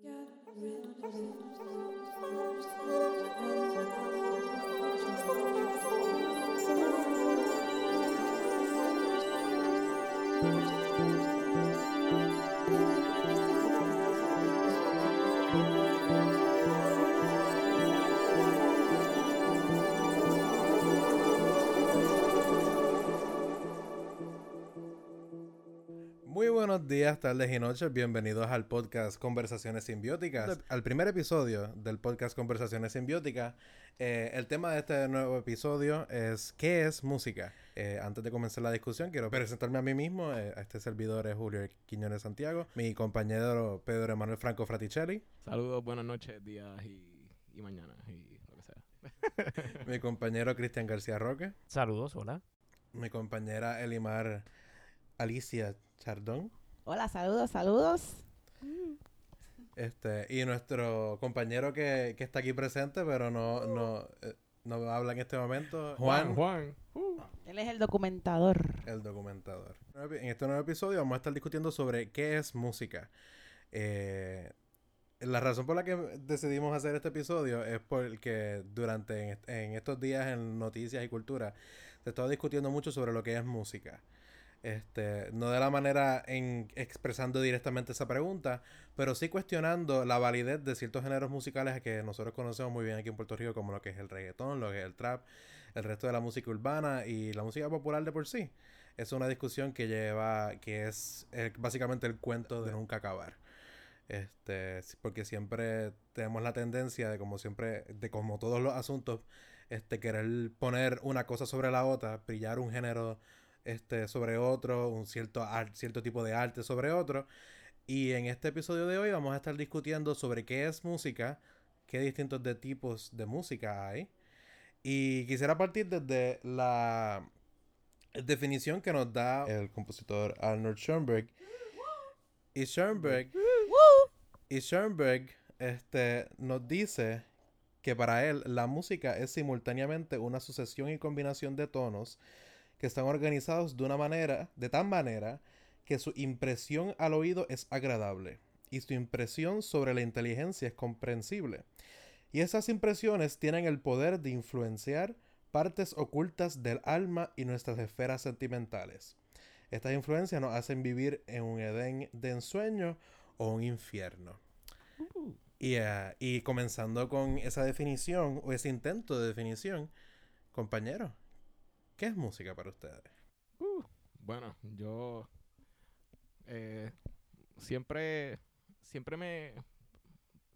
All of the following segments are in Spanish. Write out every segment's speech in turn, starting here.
Muy buenos días, tardes y noches. Bienvenidos al podcast Conversaciones Simbióticas. Al primer episodio del podcast Conversaciones Simbióticas. Eh, el tema de este nuevo episodio es ¿qué es música? Eh, antes de comenzar la discusión, quiero presentarme a mí mismo. Eh, a este servidor es Julio Quiñones Santiago. Mi compañero Pedro Emanuel Franco Fraticelli. Saludos, buenas noches, días y, y mañanas y lo que sea. mi compañero Cristian García Roque. Saludos, hola. Mi compañera Elimar Alicia Chardón. Hola, saludos, saludos. Este, y nuestro compañero que, que está aquí presente, pero no, no, eh, no habla en este momento, Juan, Juan. Uh. Él es el documentador. el documentador. En este nuevo episodio vamos a estar discutiendo sobre qué es música. Eh, la razón por la que decidimos hacer este episodio es porque durante en estos días en noticias y cultura se estaba discutiendo mucho sobre lo que es música. Este, no de la manera en expresando directamente esa pregunta, pero sí cuestionando la validez de ciertos géneros musicales que nosotros conocemos muy bien aquí en Puerto Rico, como lo que es el reggaetón, lo que es el trap, el resto de la música urbana y la música popular de por sí. Es una discusión que lleva, que es eh, básicamente el cuento de nunca acabar. Este, porque siempre tenemos la tendencia de como siempre, de como todos los asuntos, este, querer poner una cosa sobre la otra, brillar un género este, sobre otro, un cierto, ar- cierto tipo de arte sobre otro. Y en este episodio de hoy vamos a estar discutiendo sobre qué es música, qué distintos de tipos de música hay. Y quisiera partir desde la definición que nos da el compositor Arnold Schoenberg. Y Schoenberg, y Schoenberg este, nos dice que para él la música es simultáneamente una sucesión y combinación de tonos que están organizados de una manera, de tal manera que su impresión al oído es agradable y su impresión sobre la inteligencia es comprensible. Y esas impresiones tienen el poder de influenciar partes ocultas del alma y nuestras esferas sentimentales. Estas influencias nos hacen vivir en un Edén de ensueño o un infierno. Y, eh, y comenzando con esa definición o ese intento de definición, compañero, ¿qué es música para ustedes? Uh. Bueno, yo eh, siempre, siempre me...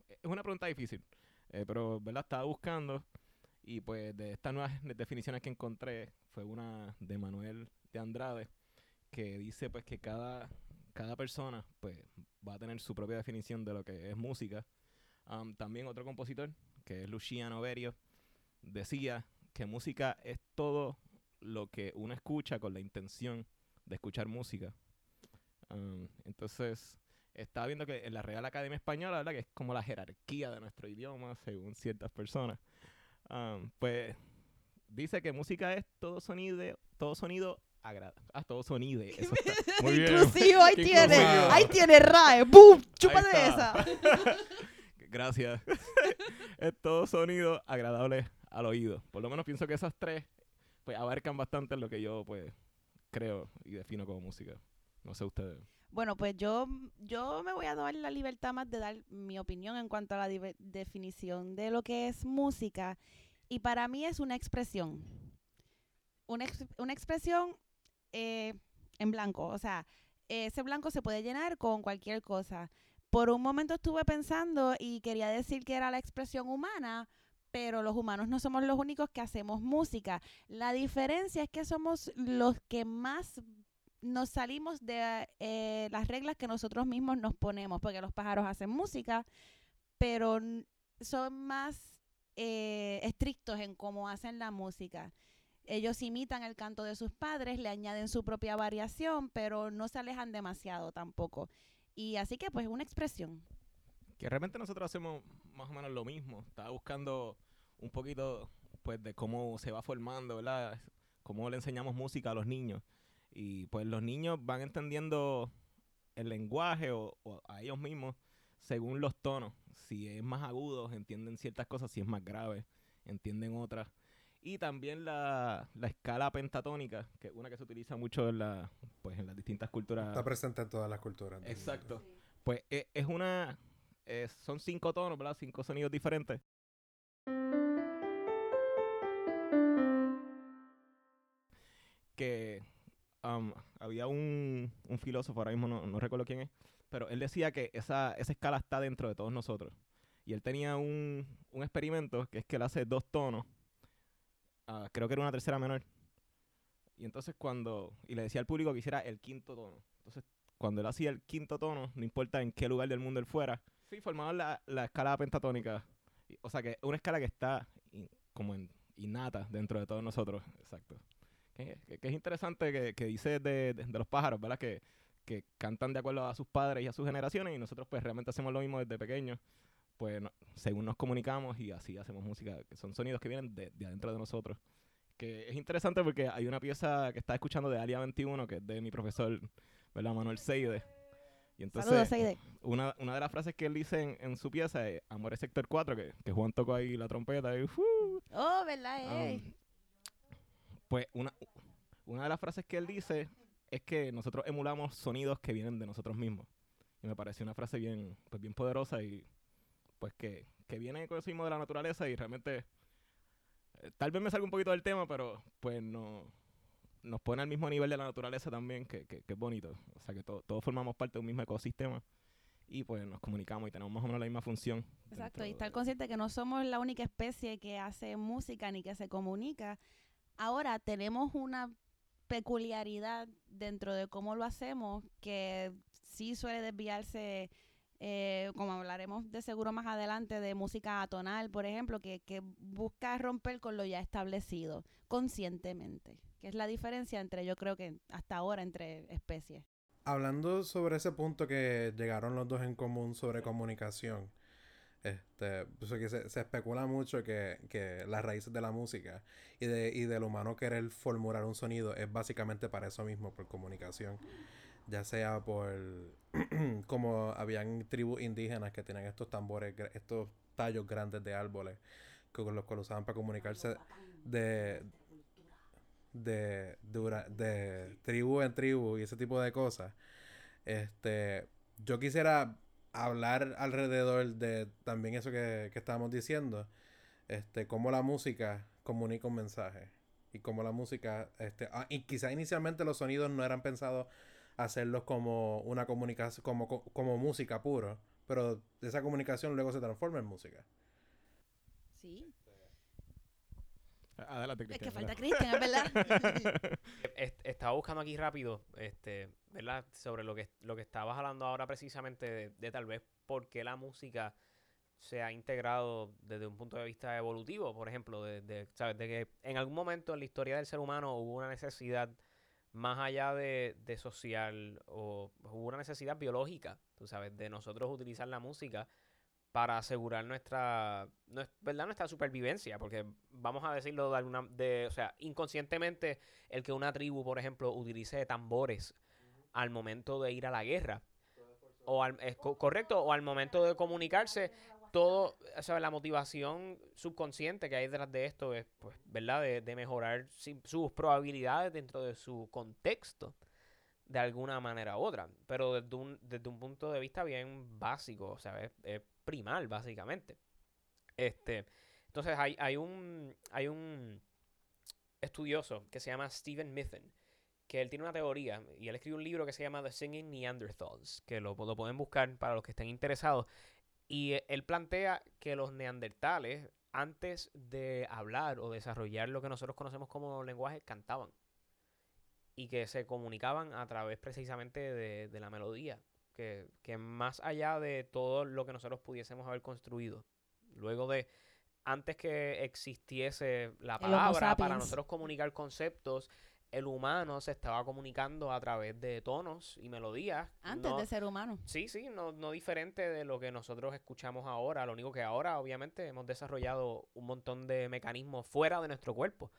Es una pregunta difícil, eh, pero, ¿verdad? Estaba buscando y pues de estas nuevas definiciones que encontré fue una de Manuel de Andrade que dice pues que cada, cada persona pues va a tener su propia definición de lo que es música. Am, también otro compositor, que es Luciano Berio, decía que música es todo lo que uno escucha con la intención de escuchar música. Um, entonces, estaba viendo que en la Real Academia Española, ¿verdad? que es como la jerarquía de nuestro idioma, según ciertas personas, um, pues dice que música es todo sonido, todo sonido agradable. Ah, todo sonido. Eso está muy bien. Inclusivo, ahí tiene, inclusivo. ahí tiene RAE, ¡boom! Chúpate esa. Gracias. es todo sonido agradable al oído. Por lo menos pienso que esas tres pues abarcan bastante lo que yo pues creo y defino como música. No sé ustedes. Bueno, pues yo, yo me voy a dar la libertad más de dar mi opinión en cuanto a la definición de lo que es música. Y para mí es una expresión. Una, una expresión eh, en blanco. O sea, ese blanco se puede llenar con cualquier cosa. Por un momento estuve pensando y quería decir que era la expresión humana, pero los humanos no somos los únicos que hacemos música. La diferencia es que somos los que más nos salimos de eh, las reglas que nosotros mismos nos ponemos, porque los pájaros hacen música, pero son más eh, estrictos en cómo hacen la música. Ellos imitan el canto de sus padres, le añaden su propia variación, pero no se alejan demasiado tampoco. Y así que pues una expresión. Que realmente nosotros hacemos más o menos lo mismo. Estaba buscando un poquito pues de cómo se va formando, ¿verdad? Cómo le enseñamos música a los niños. Y pues los niños van entendiendo el lenguaje o, o a ellos mismos según los tonos. Si es más agudo, entienden ciertas cosas, si es más grave, entienden otras. Y también la, la escala pentatónica, que es una que se utiliza mucho en, la, pues, en las distintas culturas. Está presente en todas las culturas. Exacto. Pues e- es, una... eh, son cinco tonos, ¿verdad? Cinco sonidos diferentes. Que um, había un, un filósofo, ahora mismo no, no recuerdo quién es, pero él decía que esa, esa escala está dentro de todos nosotros. Y él tenía un, un experimento que es que él hace dos tonos. ah, creo que era una tercera menor. Y entonces cuando... Y le decía al público que hiciera el quinto tono. Entonces cuando él hacía el quinto tono, no importa en qué lugar del mundo él fuera, sí, formaban la, la escala pentatónica. O sea que una escala que está in- como en, innata dentro de todos nosotros. Exacto. Que, que- que es interesante que, que dice de, de- de los pájaros, ¿verdad? Que, que cantan de acuerdo a sus padres y a sus generaciones y nosotros pues realmente hacemos lo mismo desde pequeños. Pues no- según nos comunicamos y así hacemos música, que son sonidos que vienen de, de adentro de nosotros. Que es interesante porque hay una pieza que está escuchando de Alia 21, que es de mi profesor, ¿verdad? Manuel Seide. Y entonces, Saludos, una, una de las frases que él dice en, en su pieza es Amor es sector 4, que, que Juan tocó ahí la trompeta y. Oh, ¿verdad? eh? Um, pues una, una de las frases que él dice es que nosotros emulamos sonidos que vienen de nosotros mismos. Y me parece una frase bien, pues bien poderosa y pues que, que viene con eso mismo de la naturaleza y realmente eh, tal vez me salga un poquito del tema, pero pues no, nos pone al mismo nivel de la naturaleza también, que, que, que es bonito. O sea que to- todos formamos parte de un mismo ecosistema y pues nos comunicamos y tenemos más o menos la misma función. Exacto, y estar de- consciente que no somos la única especie que hace música ni que se comunica. Ahora tenemos una peculiaridad dentro de cómo lo hacemos que sí suele desviarse, eh, como hablaremos de seguro más adelante, de música atonal, por ejemplo, que, que busca romper con lo ya establecido conscientemente, que es la diferencia entre, yo creo que hasta ahora, entre especies. Hablando sobre ese punto que llegaron los dos en común sobre comunicación, este, pues que se, se especula mucho que, que las raíces de la música y, de, y del humano querer formular un sonido es básicamente para eso mismo, por comunicación. Ya sea por, como habían tribus indígenas que tenían estos tambores, estos tallos grandes de árboles, que los cuales usaban para comunicarse de, de, de, de tribu en tribu y ese tipo de cosas. Este, yo quisiera hablar alrededor de también eso que, que estábamos diciendo, este, cómo la música comunica un mensaje y cómo la música, este, ah, y quizá inicialmente los sonidos no eran pensados hacerlos como una comunicación, como, co- como música puro, pero esa comunicación luego se transforma en música. Sí, Adelante, es que Cristian, falta. Cristian, es verdad. Est- estaba buscando aquí rápido, este, ¿verdad? Sobre lo que, lo que estabas hablando ahora precisamente de, de tal vez por qué la música se ha integrado desde un punto de vista evolutivo, por ejemplo, de, de, ¿sabes? De que en algún momento en la historia del ser humano hubo una necesidad más allá de, de social o hubo una necesidad biológica, tú sabes, de nosotros utilizar la música para asegurar nuestra, nues- ¿verdad? nuestra supervivencia, porque vamos a decirlo de alguna, de, o sea, inconscientemente el que una tribu, por ejemplo, utilice tambores al momento de ir a la guerra, o al, es co- correcto, o al momento de comunicarse, todo, o sea, la motivación subconsciente que hay detrás de esto es, pues, ¿verdad? De, de mejorar sus probabilidades dentro de su contexto, de alguna manera u otra, pero desde un, desde un punto de vista bien básico, o sea, es, es primal, básicamente. Este, entonces hay, hay un, hay un estudioso que se llama Stephen Mithen, que él tiene una teoría y él escribe un libro que se llama The Singing Neanderthals, que lo, lo pueden buscar para los que estén interesados. Y él plantea que los neandertales, antes de hablar o desarrollar lo que nosotros conocemos como lenguaje, cantaban. Y que se comunicaban a través precisamente de, de la melodía. Que, que más allá de todo lo que nosotros pudiésemos haber construido. Luego de, antes que existiese la palabra para nosotros comunicar conceptos, el humano se estaba comunicando a través de tonos y melodías. Antes no- de ser humano. Sí, sí, no, no diferente de lo que nosotros escuchamos ahora. Lo único que ahora, obviamente, hemos desarrollado un montón de mecanismos fuera de nuestro cuerpo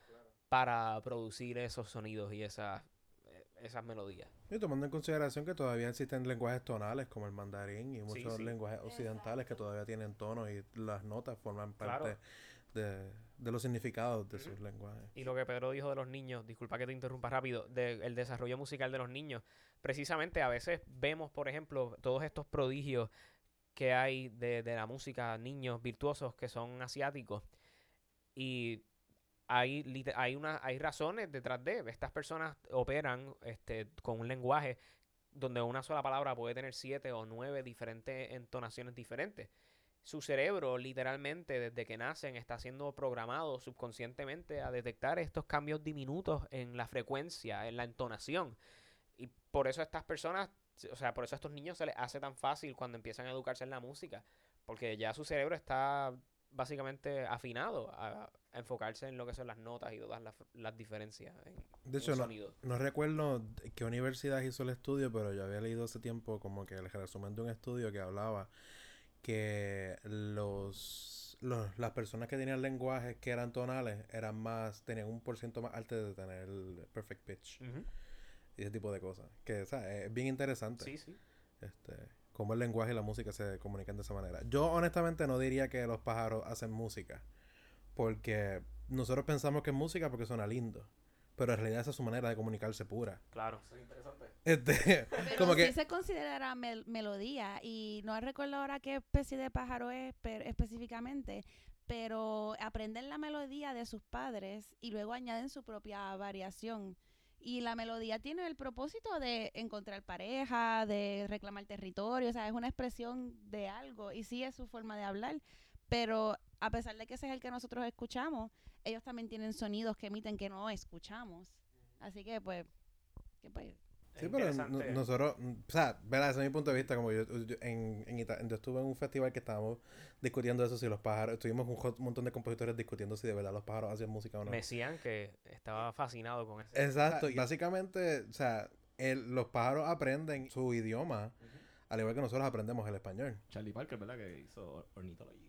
para producir esos sonidos y esas, eh, esas melodías. Y tomando en consideración que todavía existen lenguajes tonales como el mandarín y muchos sí. lenguajes occidentales que todavía tienen tonos y las notas forman Claro. parte de, de los significados de sus lenguajes. Y lo que Pedro dijo de los niños, disculpa que te interrumpa rápido, del desarrollo musical de los niños. Precisamente a veces vemos, por ejemplo, todos estos prodigios que hay de, de la música, niños virtuosos que son asiáticos. Y hay, hay, una, hay razones detrás de. Estas personas operan este, con un lenguaje donde una sola palabra puede tener siete o nueve diferentes entonaciones diferentes. Su cerebro, literalmente, desde que nacen, está siendo programado subconscientemente a detectar estos cambios diminutos en la frecuencia, en la entonación. Y por eso a estas personas, o sea, por eso a estos niños se les hace tan fácil cuando empiezan a educarse en la música. Porque ya su cerebro está básicamente afinado a, a enfocarse en lo que son las notas y todas las, las diferencias en, De hecho, no, sonido. no recuerdo qué universidad hizo el estudio, pero yo había leído hace tiempo como que el resumen de un estudio que hablaba que los, los las personas que tenían lenguajes que eran tonales eran más, tenían un por ciento más alto de tener el perfect pitch y ese tipo de cosas. Que sea, es bien interesante. Sí, sí. Este, cómo el lenguaje y la música se comunican de esa manera. Yo honestamente no diría que los pájaros hacen música, porque nosotros pensamos que es música porque suena lindo, pero en realidad esa es su manera de comunicarse pura. Claro. Este, Pero como sí que se considera mel- melodía y no recuerdo ahora qué especie de pájaro es per- específicamente, pero aprenden la melodía de sus padres y luego añaden su propia variación. Y la melodía tiene el propósito de encontrar pareja, de reclamar territorio, o sea, es una expresión de algo y sí es su forma de hablar, pero a pesar de que ese es el que nosotros escuchamos, ellos también tienen sonidos que emiten que no escuchamos. Así que pues, que pues Sí, pero nosotros, mm, o sea, ¿verdad? Ese es mi punto de vista. Como yo, yo- en, en Ita- yo estuve en un festival que estábamos discutiendo eso, si los pájaros, estuvimos un jo- montón de compositores discutiendo si de verdad los pájaros hacían música o no. Me decían que estaba fascinado con eso. Exacto. Y básicamente, o sea, el- los pájaros aprenden su idioma, al igual que nosotros aprendemos el español. Charlie Parker, ¿verdad? Que hizo Ornithology.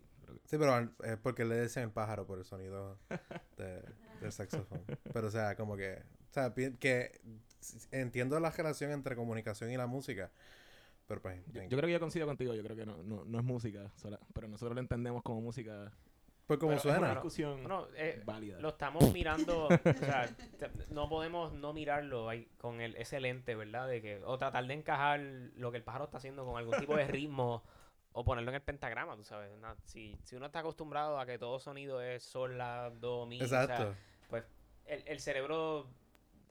Sí, pero es porque le decían el pájaro por el sonido de- del saxofón. Pero, o sea, como que, o sea, que entiendo la relación entre comunicación y la música, pero pues, Yo, creo que yo coincido contigo. Yo creo que no, no, no es música, sola- pero nosotros lo entendemos como música. pues como Pero Es una suena. discusión Bueno, eh, válida. lo estamos mirando, o sea, no podemos no mirarlo ahí con el, ese lente, ¿verdad? De que, o tratar de encajar lo que el pájaro está haciendo con algún tipo de ritmo o ponerlo en el pentagrama, tú sabes. Si, si uno está acostumbrado a que todo sonido es sol, la, do, mi, o sea, Exacto. el, el cerebro,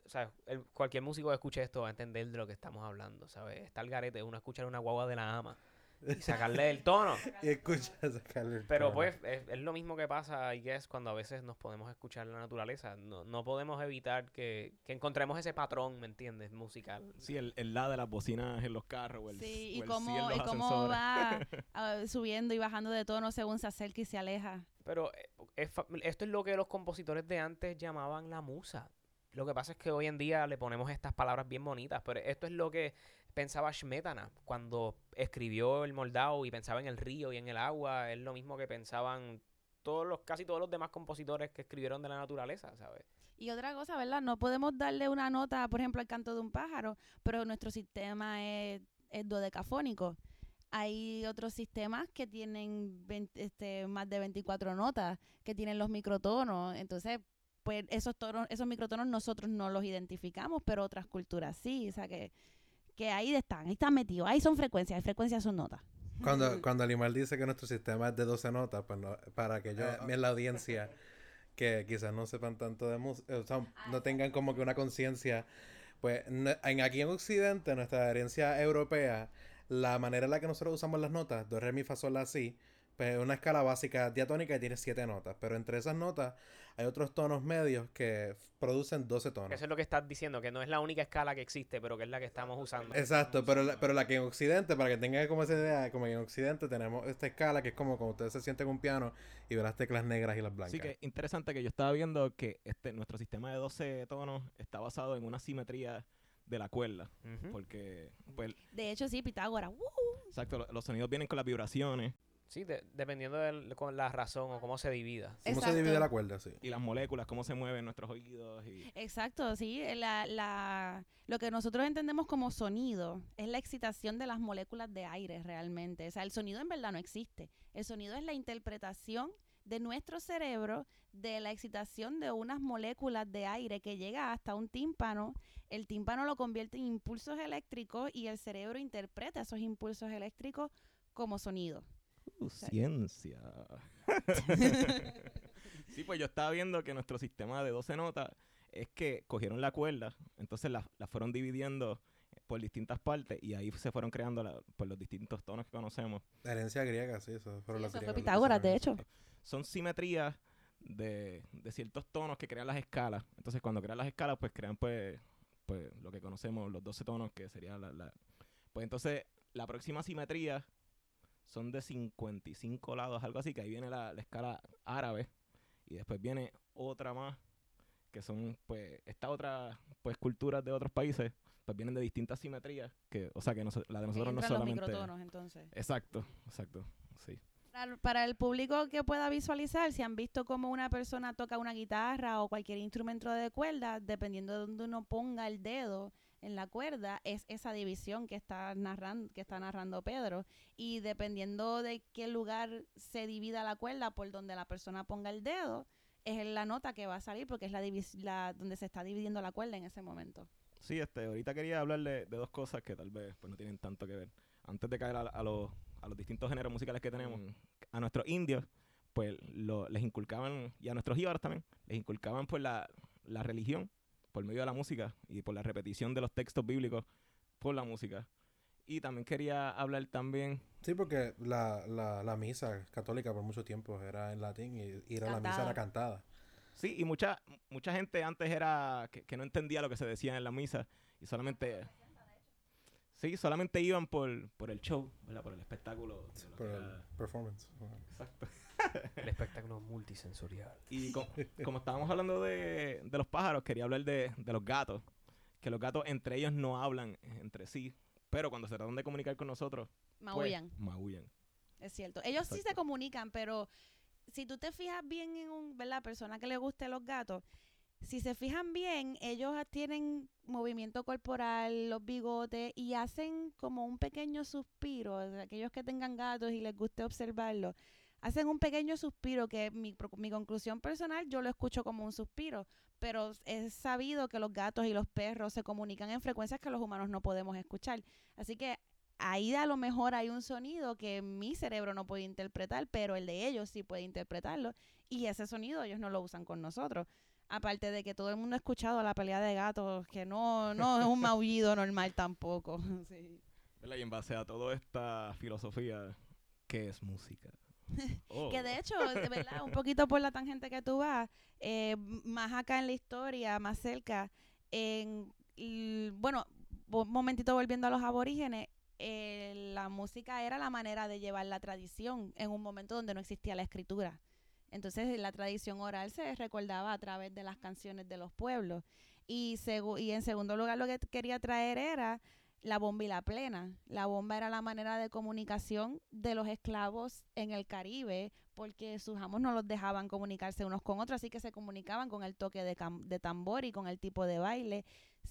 o sea, el- cualquier músico que escuche esto va a entender de lo que estamos hablando, ¿sabes? Está el garete, uno escuchar una guagua de la ama y sacarle el tono. y escucha sacarle el Pero tono. pues es, es lo mismo que pasa, I guess, cuando a veces nos podemos escuchar la naturaleza. No, no podemos evitar que, que encontremos ese patrón, ¿me entiendes? Musical. Sí, el, el la de las bocinas en los carros o el, Sí, o y el cómo, sí en los y cómo va ah, subiendo y bajando de tono según se acerca y se aleja. Pero eh, es esto es lo que los compositores de antes llamaban la musa. Lo que pasa es que hoy en día le ponemos estas palabras bien bonitas, pero esto es lo que pensaba Smetana cuando escribió el Moldau y pensaba en el río y en el agua. Es lo mismo que pensaban todos los, casi todos los demás compositores que escribieron de la naturaleza, ¿sabes? Y otra cosa, ¿verdad? No podemos darle una nota, por ejemplo, al canto de un pájaro, pero nuestro sistema es, es dodecafónico. Hay otros sistemas que tienen 20 este, más de 24 notas, que tienen los microtonos. Entonces, pues esos tonos, esos microtonos nosotros no los identificamos, pero otras culturas sí. O sea que, que ahí están, ahí están metidos. Ahí son frecuencias, frecuencias son notas. Cuando, cuando Limal dice que nuestro sistema es de 12 notas, pues no, para que yo, en la audiencia, que quizás no sepan tanto de música, o sea, no tengan como que una conciencia, pues no- en, aquí en Occidente, nuestra herencia europea, la manera en la que nosotros usamos las notas, do, re, mi, fa, sol, la, si, pues es una escala básica diatónica y tiene 7 notas, pero entre esas notas hay otros tonos medios que producen 12 tonos. Eso es lo que estás diciendo, que no es la única escala que existe, pero que es la que estamos usando. Exacto, pero la, pero la que en Occidente, para que tengan como esa idea, como que en Occidente tenemos esta escala que es como cuando ustedes se sienten un piano y ven las teclas negras y las blancas. Sí, que interesante que yo estaba viendo que este nuestro sistema de 12 tonos está basado en una simetría de la cuerda. Porque, pues, De hecho, sí, Pitágoras. ¡uh! exacto, lo- los sonidos vienen con las vibraciones. Sí, de- dependiendo de con la razón o cómo se divida. ¿Cómo se divide la cuerda? Sí. Y las moléculas, cómo se mueven nuestros oídos. Y... Exacto, sí. La, la, lo que nosotros entendemos como sonido es la excitación de las moléculas de aire realmente. O sea, el sonido en verdad no existe. El sonido es la interpretación de nuestro cerebro de la excitación de unas moléculas de aire que llega hasta un tímpano. El tímpano lo convierte en impulsos eléctricos y el cerebro interpreta esos impulsos eléctricos como sonido. Uh, ciencia. sí, pues yo estaba viendo que nuestro sistema de 12 notas es que cogieron la cuerda, entonces la, la fueron dividiendo por distintas partes y ahí se fueron creando la- pues, los distintos tonos que conocemos. La herencia griega, sí, eso fueron Sí, eso fue Pitágoras, de hecho. Son simetrías de, de ciertos tonos que crean las escalas. Entonces cuando crean las escalas, pues crean pues, pues lo que conocemos, los 12 tonos, que sería la, la... Pues entonces la próxima simetría son de 55 lados, algo así, que ahí viene la, la escala árabe. Y después viene otra más, que son pues estas otras pues culturas de otros países, pues vienen de distintas simetrías, que, o sea que noso- la de nosotros no los solamente... microtonos entonces. Exacto, exacto, sí. Para, para el público que pueda visualizar, si han visto cómo una persona toca una guitarra o cualquier instrumento de cuerda, dependiendo de donde uno ponga el dedo en la cuerda, es esa división que está narrando, que está narrando Pedro. Y dependiendo de qué lugar se divida la cuerda por donde la persona ponga el dedo, es la nota que va a salir porque es la, donde se está dividiendo la cuerda en ese momento. Sí, este, ahorita quería hablarle de dos cosas que tal vez pues, no tienen tanto que ver. Antes de caer a, a los, a los distintos géneros musicales que tenemos, a nuestros indios, pues lo- les inculcaban, y a nuestros íbaros también, les inculcaban pues la, la religión por medio de la música y por la repetición de los textos bíblicos por la música. Y también quería hablar también, Sí, porque la, la, la misa católica por mucho tiempo era en latín y ir a la misa era cantada. sí, y mucha, mucha gente antes era que, que no entendía lo que se decía en la misa y solamente... Sí, solamente iban por, por el show, ¿verdad? Por el espectáculo. Por el era- performance. Exacto. El espectáculo multisensorial. Y co- como estábamos hablando de, de los pájaros, quería hablar de, de los gatos. Que los gatos entre ellos no hablan entre sí, pero cuando se tratan de comunicar con nosotros, Maullan. pues, maullan. Es cierto. Ellos sí se comunican, pero si tú te fijas bien en un, ¿verdad? Persona que le guste los gatos, si se fijan bien, ellos tienen movimiento corporal, los bigotes y hacen como un pequeño suspiro. de Aquellos que tengan gatos y les guste observarlo, hacen un pequeño suspiro que mi, mi conclusión personal yo lo escucho como un suspiro, pero es sabido que los gatos y los perros se comunican en frecuencias que los humanos no podemos escuchar. Así que ahí a lo mejor hay un sonido que mi cerebro no puede interpretar, pero el de ellos sí puede interpretarlo. Y ese sonido ellos no lo usan con nosotros. Aparte de que todo el mundo ha escuchado la pelea de gatos, que no, no es un maullido normal tampoco. Sí. Y en base a toda esta filosofía, ¿qué es música? Oh. Que de hecho, de verdad, un poquito por la tangente que tú vas, eh, más acá en la historia, más cerca, en, bueno, un momentito volviendo a los aborígenes, eh, la música era la manera de llevar la tradición en un momento donde no existía la escritura. Entonces la tradición oral se recordaba a través de las canciones de los pueblos. Y, y en segundo lugar lo que quería traer era la bomba y la plena. La bomba era la manera de comunicación de los esclavos en el Caribe, porque sus amos no los dejaban comunicarse unos con otros, así que se comunicaban con el toque de, de tambor y con el tipo de baile.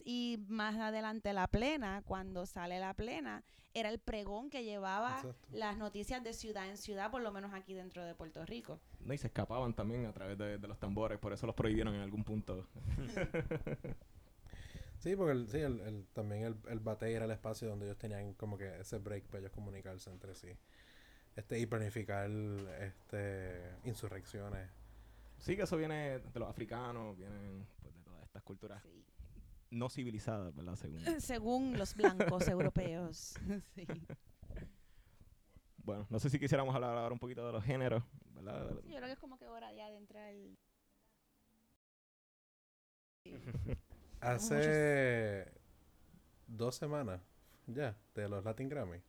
Y más adelante la plena, cuando sale la plena, era el pregón que llevaba Exacto. las noticias de ciudad en ciudad, por lo menos aquí dentro de Puerto Rico. No, y se escapaban también a través de, de los tambores, por eso los prohibieron en algún punto. Sí, porque el, sí, el, el- también el, el batey era el espacio donde ellos tenían como que ese break para ellos comunicarse entre sí. Este, y planificar este, insurrecciones. Sí, que eso viene de los africanos, vienen pues, de todas estas culturas Sí. no civilizadas, ¿verdad? Según. Según los blancos europeos. sí. Bueno, no sé si quisiéramos hablar ahora un poquito de los géneros, ¿verdad? Sí, yo creo que es como que hora ya de entrar. Hace dos semanas ya de los Latin Grammy.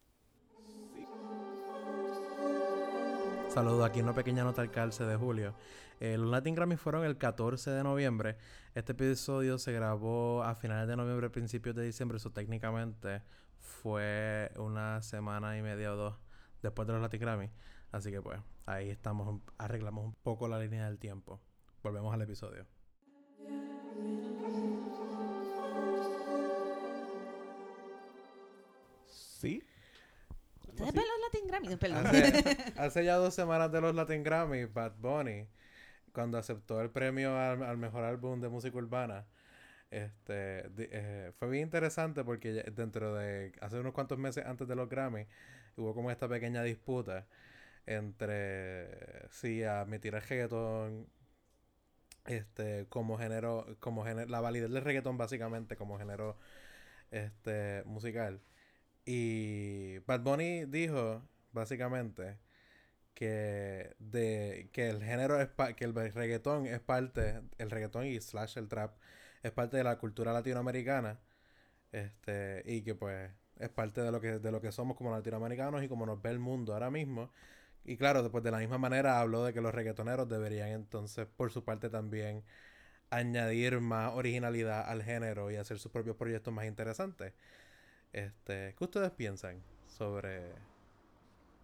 Saludos, aquí una pequeña nota al calce de julio. Eh, los Latin Grammy fueron el 14 de noviembre. Este episodio se grabó a finales de noviembre, principios de diciembre. Eso técnicamente fue una semana y media o dos después de los Latin Grammy. Así que pues ahí estamos, arreglamos un poco la línea del tiempo. Volvemos al episodio. Sí. Ustedes ven los Latin Grammy, perdón. Hace, hace ya dos semanas de los Latin Grammy, Bad Bunny, cuando aceptó el premio al, al mejor álbum de música urbana, este, eh, fue bien interesante porque dentro de hace unos cuantos meses antes de los Grammy hubo como esta pequeña disputa entre si admitir el reggaetón este como género como género, la validez del reggaetón básicamente como género este musical y Bad Bunny dijo básicamente que de que el género es pa- que el reggaetón es parte el reggaetón y slash el trap es parte de la cultura latinoamericana este y que pues es parte de lo que de lo que somos como latinoamericanos y como nos ve el mundo ahora mismo. Y claro después de la misma manera habló de que los reggaetoneros deberían entonces por su parte también añadir más originalidad al género y hacer sus propios proyectos más interesantes este ¿qué ustedes piensan sobre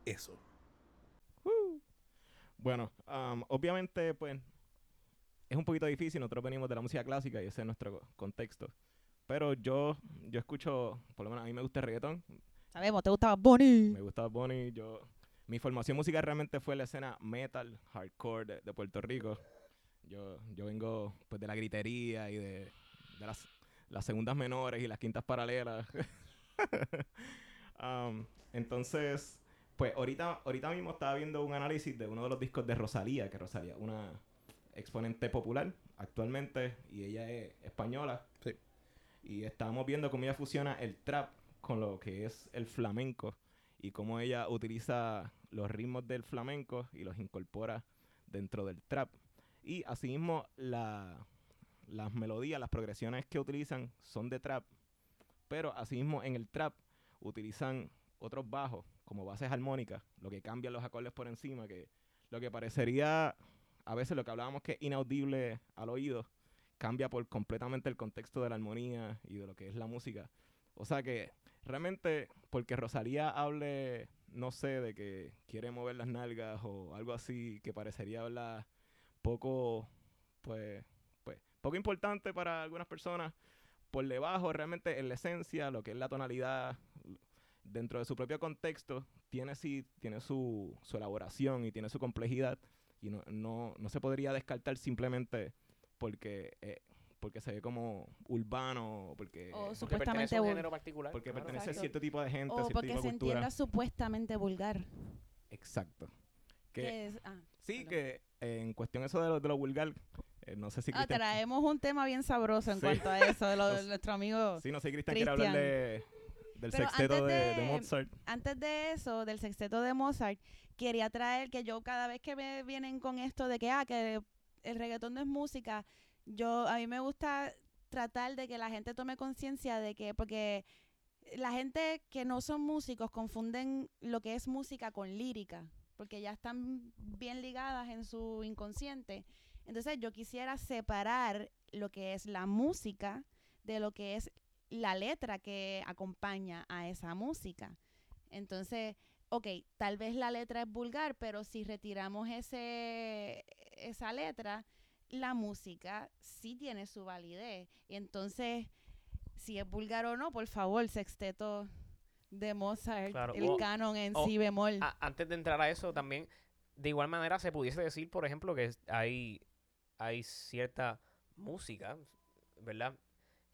eso? Bueno, um, obviamente, pues, es un poquito difícil. Nosotros venimos de la música clásica y ese es nuestro co- contexto. Pero yo, yo escucho, por lo menos a mí me gusta el reggaetón, Sabemos, te gustaba Bonnie. me gusta Bad Bunny. Yo, mi formación musical realmente fue la escena metal, hardcore de, de Puerto Rico. Yo, yo vengo pues de la gritería y de, de las, las segundas menores y las quintas paralelas. Um, entonces, pues ahorita, ahorita mismo estaba viendo un análisis de uno de los discos de Rosalía, que Rosalía, una exponente popular actualmente, y ella es española. Sí. Y estábamos viendo cómo ella fusiona el trap con lo que es el flamenco y cómo ella utiliza los ritmos del flamenco y los incorpora dentro del trap. Y asimismo la, las melodías, las progresiones que utilizan son de trap, pero asimismo en el trap utilizan otros bajos como bases armónicas, lo que cambia los acordes por encima, que lo que parecería a veces lo que hablábamos que es inaudible al oído, cambia por completamente el contexto de la armonía y de lo que es la música. O sea que realmente porque Rosalía hable, no sé, de que quiere mover las nalgas o algo así que parecería ¿verdad? poco, pues, pues, poco importante para algunas personas, por debajo realmente en la esencia, lo que es la tonalidad, dentro de su propio contexto, tiene sí, tiene su, su elaboración y tiene su complejidad y no, no, no se podría descartar simplemente porque, eh, porque se ve como urbano, porque, O Porque Supuestamente pertenece a un género particular. porque claro. pertenece a Exacto. cierto tipo de gente, a O cierto porque tipo se de cultura. entienda supuestamente vulgar. Exacto. Que, Que es- ah. sí, perdón. que eh, en cuestión eso de lo, de lo vulgar, no sé si Ah, Cristian... traemos un tema bien sabroso en Sí. cuanto a eso, de lo de nuestro amigo. Sí, no sé si Cristian quiere hablar de, del Pero sexteto de- Mozart. Antes de eso, del sexteto de Mozart, quería traer que yo cada vez que me vienen con esto de que, ah, que el reggaetón no es música, yo, a mí me gusta tratar de que la gente tome conciencia de que, porque la gente que no son músicos confunden lo que es música con lírica, porque ya están bien ligadas en su inconsciente. Entonces yo quisiera separar lo que es la música de lo que es la letra que acompaña a esa música. Entonces, ok, tal vez la letra es vulgar, pero si retiramos ese, esa letra, la música sí tiene su validez. Y entonces, si es vulgar o no, por favor, sexteto de Mozart, Claro, el o- canon en o- si bemol. A- antes de entrar a eso, también, de igual manera se pudiese decir, por ejemplo, que hay, hay cierta música, ¿verdad?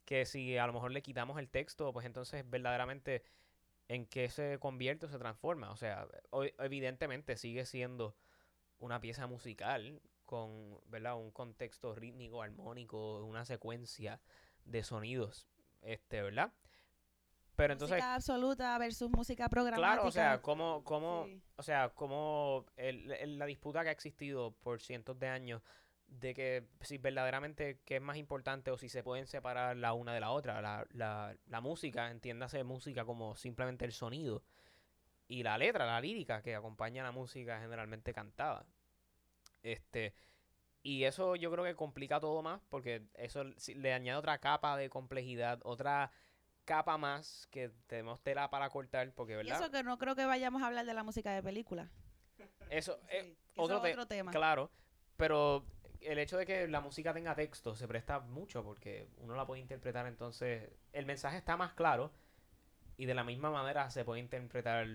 Que si a lo mejor le quitamos el texto, pues entonces verdaderamente en qué se convierte o se transforma. O sea, evidentemente sigue siendo una pieza musical con, ¿verdad? Un contexto rítmico, armónico, una secuencia de sonidos, este, ¿verdad? Pero entonces, música absoluta versus música programática. claro, o sea, cómo, Sí. o sea, como el- el- la disputa que ha existido por cientos de años de que si verdaderamente qué es más importante o si se pueden separar la una de la otra. La, la, la música, entiéndase música como simplemente el sonido. Y la letra, la lírica que acompaña a la música generalmente cantada. Este, y eso yo creo que complica todo más porque eso le añade otra capa de complejidad, otra capa más, que tenemos tela para cortar, porque, Y ¿verdad? eso que no creo que vayamos a hablar de la música de película. Eso, eh, Sí, otro, es te- otro tema. Claro, pero el hecho de que la música tenga texto se presta mucho porque uno la puede interpretar entonces, el mensaje está más claro y de la misma manera se puede interpretar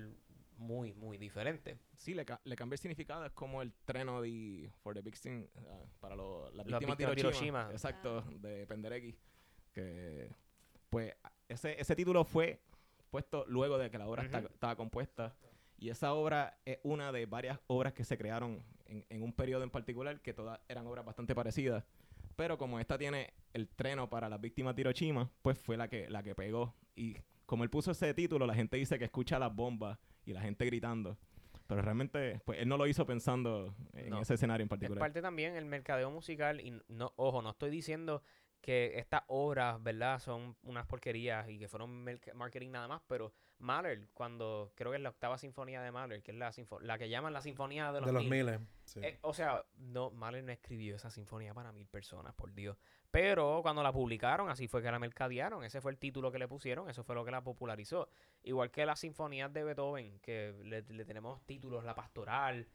muy, muy diferente. Sí, le, ca- le cambia el significado. Es como el treno de For the Victim, ah, para lo- las víctimas de víctimas de Hiroshima. Hiroshima. Exacto, de Penderecki. Que, pues, ese, ese título fue puesto luego de que la obra está- estaba compuesta. Y esa obra es una de varias obras que se crearon en, en un periodo en particular, que todas eran obras bastante parecidas. Pero como esta tiene el treno para las víctimas de Hiroshima, pues fue la que, la que pegó. Y como él puso ese título, la gente dice que escucha las bombas y la gente gritando. Pero realmente, pues él no lo hizo pensando en No. ese escenario en Es particular. parte también el mercadeo musical y no, ojo, no estoy diciendo que estas obras, ¿verdad? Son unas porquerías y que fueron marketing nada más, pero Mahler, cuando creo que es la octava sinfonía de Mahler, que es la, la que llaman la sinfonía de los, De los miles. sí. Eh, o sea, no, Mahler no escribió esa sinfonía para mil personas, por Dios. Pero cuando la publicaron, así fue que la mercadearon. Ese fue el título que le pusieron, eso fue lo que la popularizó. Igual que las sinfonías de Beethoven, que le, le tenemos títulos, la pastoral,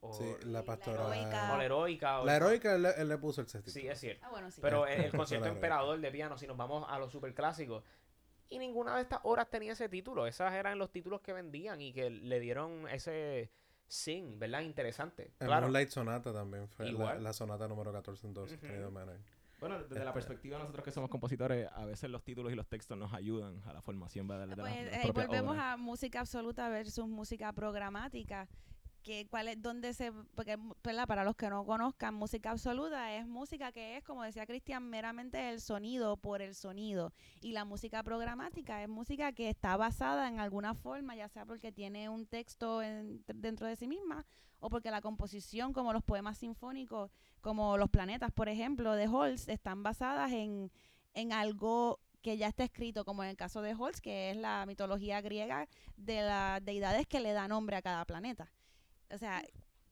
o Sí, la la pastoral. heroica. o la heroica. o- La heroica él, le- él le puso el sexto. Sí, es cierto. Ah, bueno, sí. Pero el, concierto la emperador de piano, si nos vamos a los superclásicos. Y ninguna de estas obras tenía ese título. Esas eran los títulos que vendían y que le dieron ese sing, ¿verdad? Interesante. El Claro. Moonlight Sonata también fue la, Igual. la sonata número 14 en do Ujú. sostenido menor. Bueno, desde la Este- perspectiva de nosotros que somos compositores, a veces los títulos y los textos nos ayudan a la formación ¿verdad? de, la- Pues, de ahí propias volvemos a música absoluta versus música programática. Que, ¿cuál es, dónde se, porque. Para los que no conozcan, música absoluta es música que es, como decía Cristian, meramente el sonido por el sonido. Y la música programática es música que está basada en alguna forma, ya sea porque tiene un texto en- dentro de sí misma o porque la composición, como los poemas sinfónicos, como Los planetas, por ejemplo, de Holst, están basadas en, en algo que ya está escrito, como en el caso de Holst, que es la mitología griega de las deidades que le da nombre a cada planeta. O sea,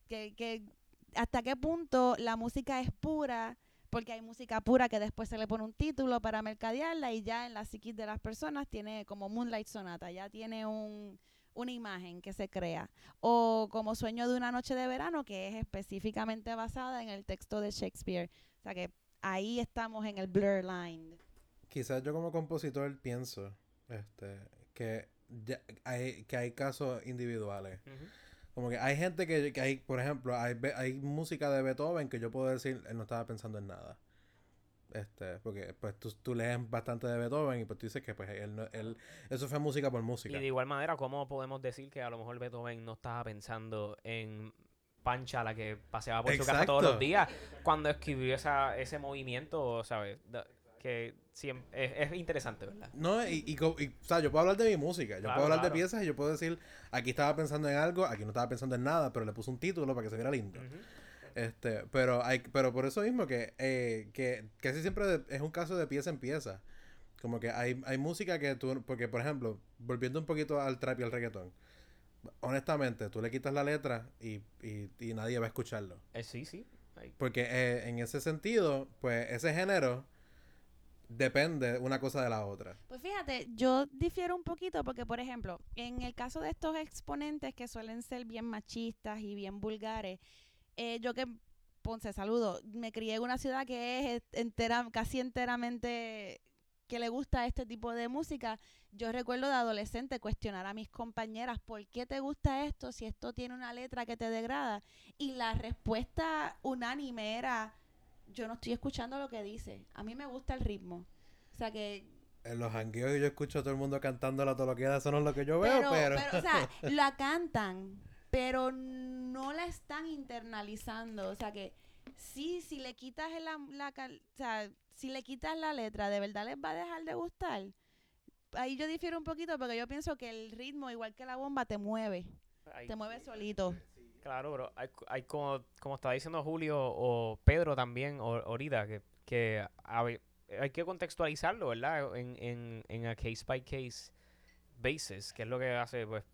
que, que hasta qué punto la música es pura, porque hay música pura que después se le pone un título para mercadearla y ya en la psiquis de las personas tiene como Moonlight Sonata, ya tiene un, una imagen que se crea. O como Sueño de una noche de verano, que es específicamente basada en el texto de Shakespeare. O sea que ahí estamos en el blur line. Quizás yo como compositor pienso este, que, ya- hay, que hay casos individuales. Como que hay gente que, que hay, por ejemplo, hay, hay música de Beethoven que yo puedo decir, él no estaba pensando en nada. Este, porque pues tú, tú lees bastante de Beethoven y pues tú dices que pues él, no- él eso fue música por Y música. de igual manera, ¿cómo podemos decir que a lo mejor Beethoven no estaba pensando en Pancha, la que paseaba por su casa todos Exacto. los días, cuando escribió esa, ese movimiento, ¿sabes? Que es, es interesante, ¿verdad? No, y, y, o sea, yo puedo hablar de mi música, yo Claro, puedo hablar claro. de piezas y yo puedo decir, aquí estaba pensando en algo, aquí no estaba pensando en nada, pero le puse un título para que se viera lindo. Este, pero hay, pero por eso mismo que, eh, que casi siempre es un caso de pieza en pieza. Como que hay, hay música que tú, porque por ejemplo, volviendo un poquito al trap y al reggaetón, honestamente, tú le quitas la letra y, y, y nadie va a escucharlo. Eh, sí, sí. Porque eh, en ese sentido, pues ese género depende una cosa de la otra. Pues fíjate, yo difiero un poquito porque, por ejemplo, en el caso de estos exponentes que suelen ser bien machistas y bien vulgares, eh, yo que, Ponce, saludo, me crié en una ciudad que es casi enteramente que le gusta este tipo de música. Yo recuerdo de adolescente cuestionar a mis compañeras, ¿por qué te gusta esto si esto tiene una letra que te degrada? Y la respuesta unánime era, yo no estoy escuchando lo que dice, a mí me gusta el ritmo. O sea que En los jangueos yo escucho a todo el mundo cantando la todo lo que da, eso no es lo que yo veo, pero... o sea, la cantan, pero no la están internalizando. O sea que sí, si le quitas la, la cal- o sea, si le quitas la letra, ¿de verdad les va a dejar de gustar? Ahí yo difiero un poquito porque yo pienso que el ritmo, igual que la bomba, te mueve. Ahí. Te mueve solito. Claro, pero hay, hay como, como estaba diciendo Julio o Pedro también o- que, que hay que contextualizarlo, ¿verdad? En, en, en a case by case basis, que es lo que hace, pues,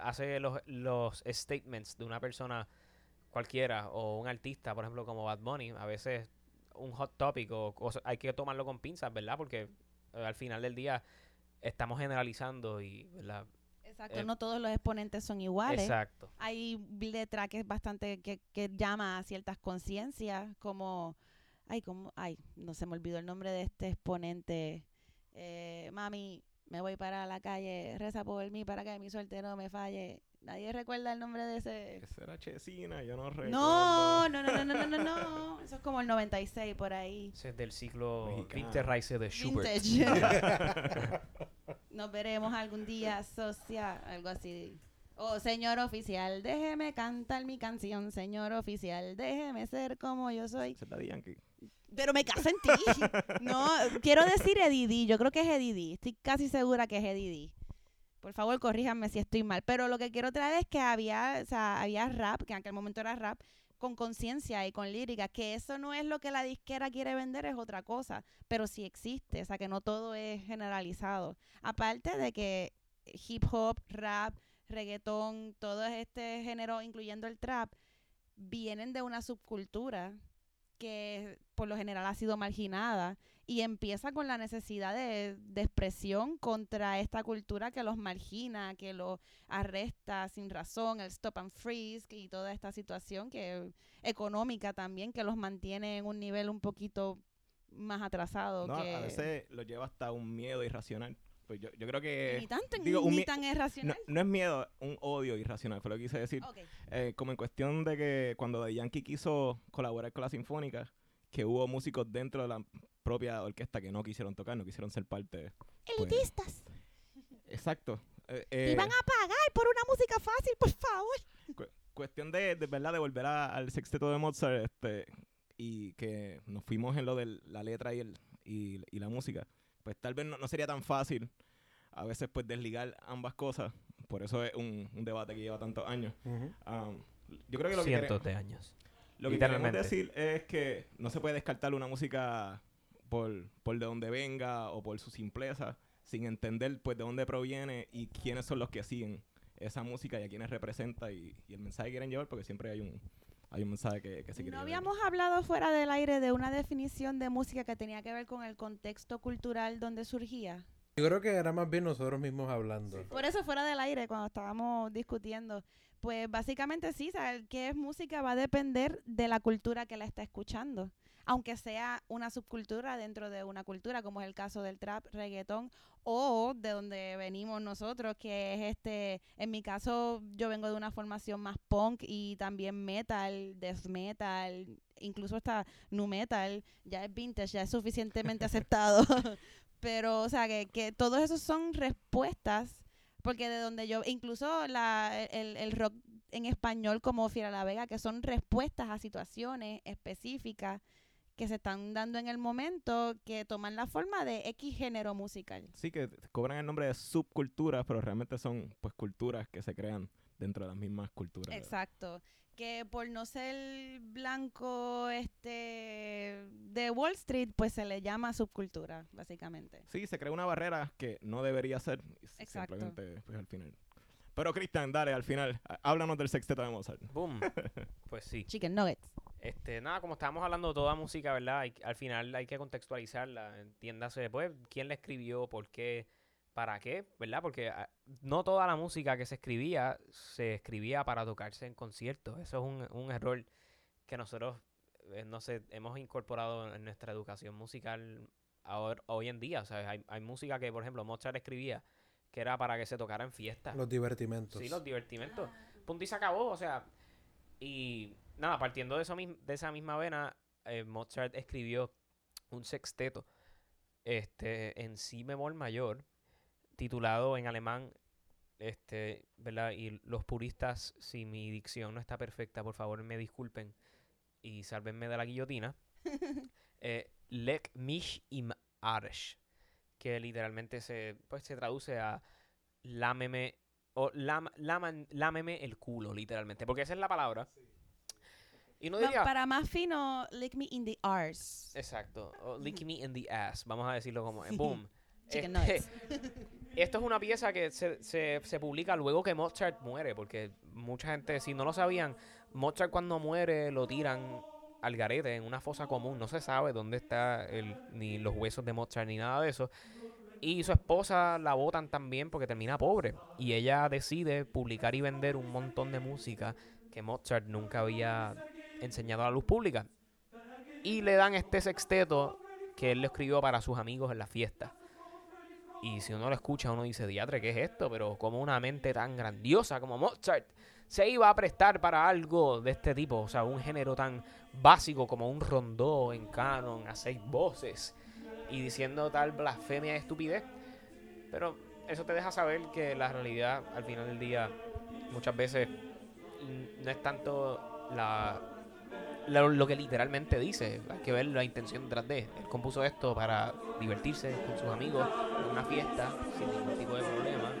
hace los, los statements de una persona cualquiera o un artista, por ejemplo, como Bad Bunny, a veces un hot topic o, hay que tomarlo con pinzas, ¿verdad? Porque eh, al final del día estamos generalizando y, ¿verdad? Exacto, Eh, no todos los exponentes son iguales. Exacto. Hay letra que es bastante, que, que llama a ciertas conciencias, como, ay, como, ay, no se me olvidó el nombre de este exponente. Eh, mami, me voy para la calle, reza por mí para que mi suerte no me falle. Nadie recuerda el nombre de ese. Esa era Chesina, yo no recuerdo. No, no, no, no, no, no, no. Eso es como el 96 por ahí. Ese es del ciclo. Winterreise de Schubert. Nos veremos algún día, socia, algo así. Oh, señor oficial, déjeme cantar mi canción, señor oficial, déjeme ser como yo soy. Es Daddy Yankee. Pero me caso en ti. No, quiero decir Eddie D, yo creo que es Eddie D, estoy casi segura que es Eddie D. Por favor, corríjanme si estoy mal. Pero lo que quiero traer es que había, o sea, había rap, que en aquel momento era rap, con conciencia y con lírica, que eso no es lo que la disquera quiere vender, es otra cosa, pero sí existe, o sea, que no todo es generalizado. Aparte de que hip hop, rap, reggaetón, todo este género, incluyendo el trap, vienen de una subcultura que por lo general ha sido marginada y empieza con la necesidad de, de expresión contra esta cultura que los margina, que los arresta sin razón, el stop and freeze y toda esta situación que económica también que los mantiene en un nivel un poquito más atrasado No, que a veces lo lleva hasta un miedo irracional. Pues yo, yo creo que... ni tanto digo, un ni tan irracional. no es miedo, un odio irracional, fue lo que quise decir. Eh, como en cuestión de que cuando The Yankee quiso colaborar con la Sinfónica, que hubo músicos dentro de la propia orquesta que no quisieron tocar, no quisieron ser parte. pues, Elitistas. Exacto. Eh, eh, iban a pagar por una música fácil, por favor. cuestión de, de verdad de volver a- al sexteto de Mozart este y que nos fuimos en lo de la letra y, el, y, y la música pues tal vez no, no sería tan fácil a veces pues desligar ambas cosas por eso es un, un debate que lleva tantos años Ujú. Um, yo creo que lo que, quere- Cientos de años. lo que queremos decir es que no se puede descartar una música por, por de dónde venga o por su simpleza sin entender pues de dónde proviene y quiénes son los que siguen esa música y a quiénes representa y, y el mensaje que quieren llevar porque siempre hay un hay un mensaje que, que se quiere No llevar. habíamos hablado fuera del aire de una definición de música que tenía que ver con el contexto cultural donde surgía. Yo creo que era más bien nosotros mismos hablando. Por eso fuera del aire, cuando estábamos discutiendo, pues básicamente sí, saber qué es música va a depender de la cultura que la está escuchando. Aunque sea una subcultura dentro de una cultura, como es el caso del trap, reggaetón, o de donde venimos nosotros, que es este, en mi caso, yo vengo de una formación más punk y también metal, death metal, incluso hasta nu metal, ya es vintage, ya es suficientemente aceptado. Pero, o sea, que, que todos esos son respuestas porque de donde yo, incluso la, el, el rock en español como Fiera la Vega, que son respuestas a situaciones específicas que se están dando en el momento, que toman la forma de X género musical. sí que cobran el nombre de subculturas pero realmente son pues culturas que se crean dentro de las mismas culturas Exacto. Que por no ser blanco este de Wall Street, pues se le llama subcultura, básicamente. sí se crea una barrera que no debería ser Exacto. simplemente pues al final pero Cristian dale al final há- háblanos del sexteto de Mozart Boom. pues sí. Chicken nuggets. Este, nada, como estábamos hablando de toda música, ¿verdad? Hay- al final hay que contextualizarla. Entiéndase, pues, quién la escribió, por qué, para qué, ¿verdad? Porque ah, no toda la música que se escribía se escribía para tocarse en conciertos. Eso es un, un error que nosotros, eh, no sé, hemos incorporado en nuestra educación musical ahora, hoy en día. O sea, hay, hay música que, por ejemplo, Mozart escribía que era para que se tocara en fiestas. Los divertimentos. Sí, los divertimentos. Punto y se acabó, o sea. Y nada, partiendo de, eso, de esa misma vena, eh, Mozart escribió un sexteto este, en si bemol mayor, titulado en alemán, este, ¿verdad? Y los puristas, si mi dicción no está perfecta, por favor me disculpen y sálvenme de la guillotina. eh, mich im Arsch, que literalmente se, pues, se traduce a lámeme o lam- laman- lámeme el culo, literalmente. Porque esa es la palabra. Y no diría. para más fino, lick me in the arse. Exacto. O lick me in the ass. Vamos a decirlo como. es. Boom. Chicken Este, esto es una pieza que se, se, se publica luego que Mozart muere. Porque mucha gente, si no lo sabían, Mozart cuando muere lo tiran al garete en una fosa común. No se sabe dónde está el, ni los huesos de Mozart ni nada de eso. Y su esposa la votan también porque termina pobre. Y ella decide publicar y vender un montón de música que Mozart nunca había enseñado a la luz pública. Y le dan este sexteto que él le escribió para sus amigos en la fiesta. Y si uno lo escucha, uno dice, diatre, ¿qué es esto? Pero como una mente tan grandiosa como Mozart se iba a prestar para algo de este tipo. O sea, un género tan básico como un rondó en canon a seis voces. Y diciendo tal blasfemia estupidez. Pero eso te deja saber que la realidad, al final del día, muchas veces no es tanto la, lo que literalmente dice. Hay que ver la intención detrás de. Él compuso esto para divertirse con sus amigos en una fiesta sin ningún tipo de problema.